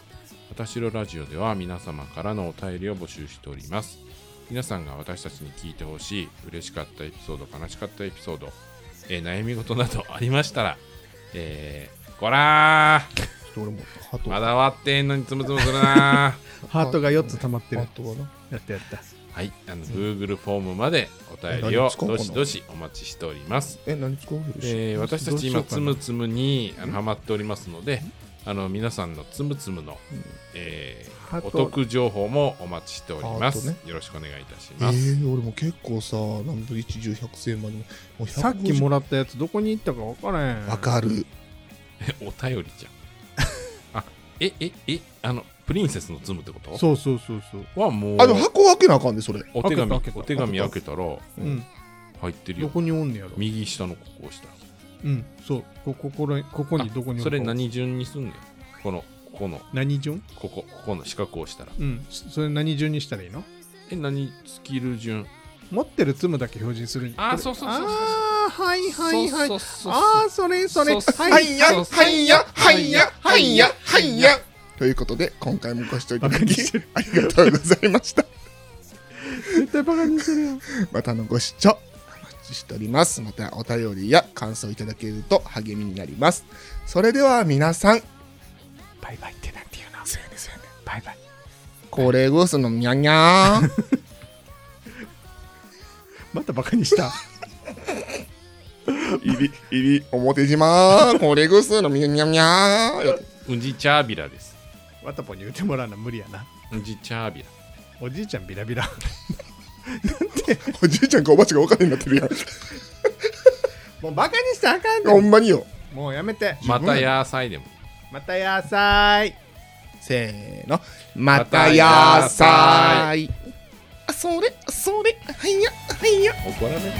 Speaker 1: 私のラジオでは皆様からのお便りを募集しております。皆さんが私たちに聞いてほしい嬉しかったエピソード、悲しかったエピソード、えー悩み事などありましたら、えー、こらー
Speaker 3: ちょっと俺もハート
Speaker 1: まだ終わってんのにつむつむするなー
Speaker 2: ハートが4つ溜まってる
Speaker 3: ハー。トがな。
Speaker 2: やったやった。
Speaker 1: はい、あの Google フォームまでお便りをどしどしお待ちしております。
Speaker 3: え、何使う？
Speaker 1: えー私たち今つむつむにあのハマっておりますので、あの皆さんのつむつむの、えーお得情報もお待ちしております。
Speaker 3: ね
Speaker 1: よろしくお願いいたし
Speaker 3: え
Speaker 1: ます。
Speaker 3: ー、俺も結構さ、何度一十百千までもう150
Speaker 2: さっきもらったやつどこに行ったか分からへん。
Speaker 3: わかる。
Speaker 1: お便りじゃん。あ、え、え、え、あの、プリンセスのつむってこと？
Speaker 2: そうそうそうそう。
Speaker 1: はもう
Speaker 3: あ、でも箱開けなあかんで、それ。
Speaker 1: お手紙
Speaker 2: 開けた
Speaker 1: お手紙開けたら
Speaker 2: うん。ど
Speaker 1: 入ってるよ。
Speaker 2: こにおんねやろ？
Speaker 1: 右下のここ押したら。
Speaker 2: うん。そう。こここれここにどこにおるか
Speaker 1: それ何順にすんねん？この、ここの、
Speaker 2: 何順？
Speaker 1: ここ、ここの四角を押したら。
Speaker 2: うん。それ何順にしたらいいの？
Speaker 1: え、何スキル順？
Speaker 2: 持ってるツムだけ表示する
Speaker 1: あー
Speaker 2: これ
Speaker 1: そうそうそうそう
Speaker 2: あーはいはいはいああそれそれはい
Speaker 3: はいや、はいや、はいや、はいや、はいや。ということで、今回もご視聴いただきありがとうございました。
Speaker 2: 絶対バカにしてるよ
Speaker 3: またのご視聴、お待ちしております。またお便りや感想いただけると励みになります。それでは皆さん、
Speaker 2: バイバイってなんて言うの？
Speaker 3: そうやねそうやね
Speaker 2: バイバイ
Speaker 3: 高齢ゴースのにゃにゃー。
Speaker 2: またバカにした
Speaker 3: 入り、入り、表島、高齢ゴースのにゃにゃにゃー。
Speaker 1: うんじチャービラです。
Speaker 2: わたぽに言ってもらうの無理やな
Speaker 1: うんじチャービラ。
Speaker 2: おじいちゃんビラビラ
Speaker 3: おじいちゃんかおばあちゃんが分かんなになってるやん。
Speaker 2: もうバカにしたらあかん
Speaker 3: ほ
Speaker 2: ね
Speaker 3: んまによ。
Speaker 2: んもうやめて
Speaker 1: また野菜でも。
Speaker 2: また野菜
Speaker 3: せーの。またやさい。あ、それ、それ、はいや、はいや。
Speaker 1: 怒られる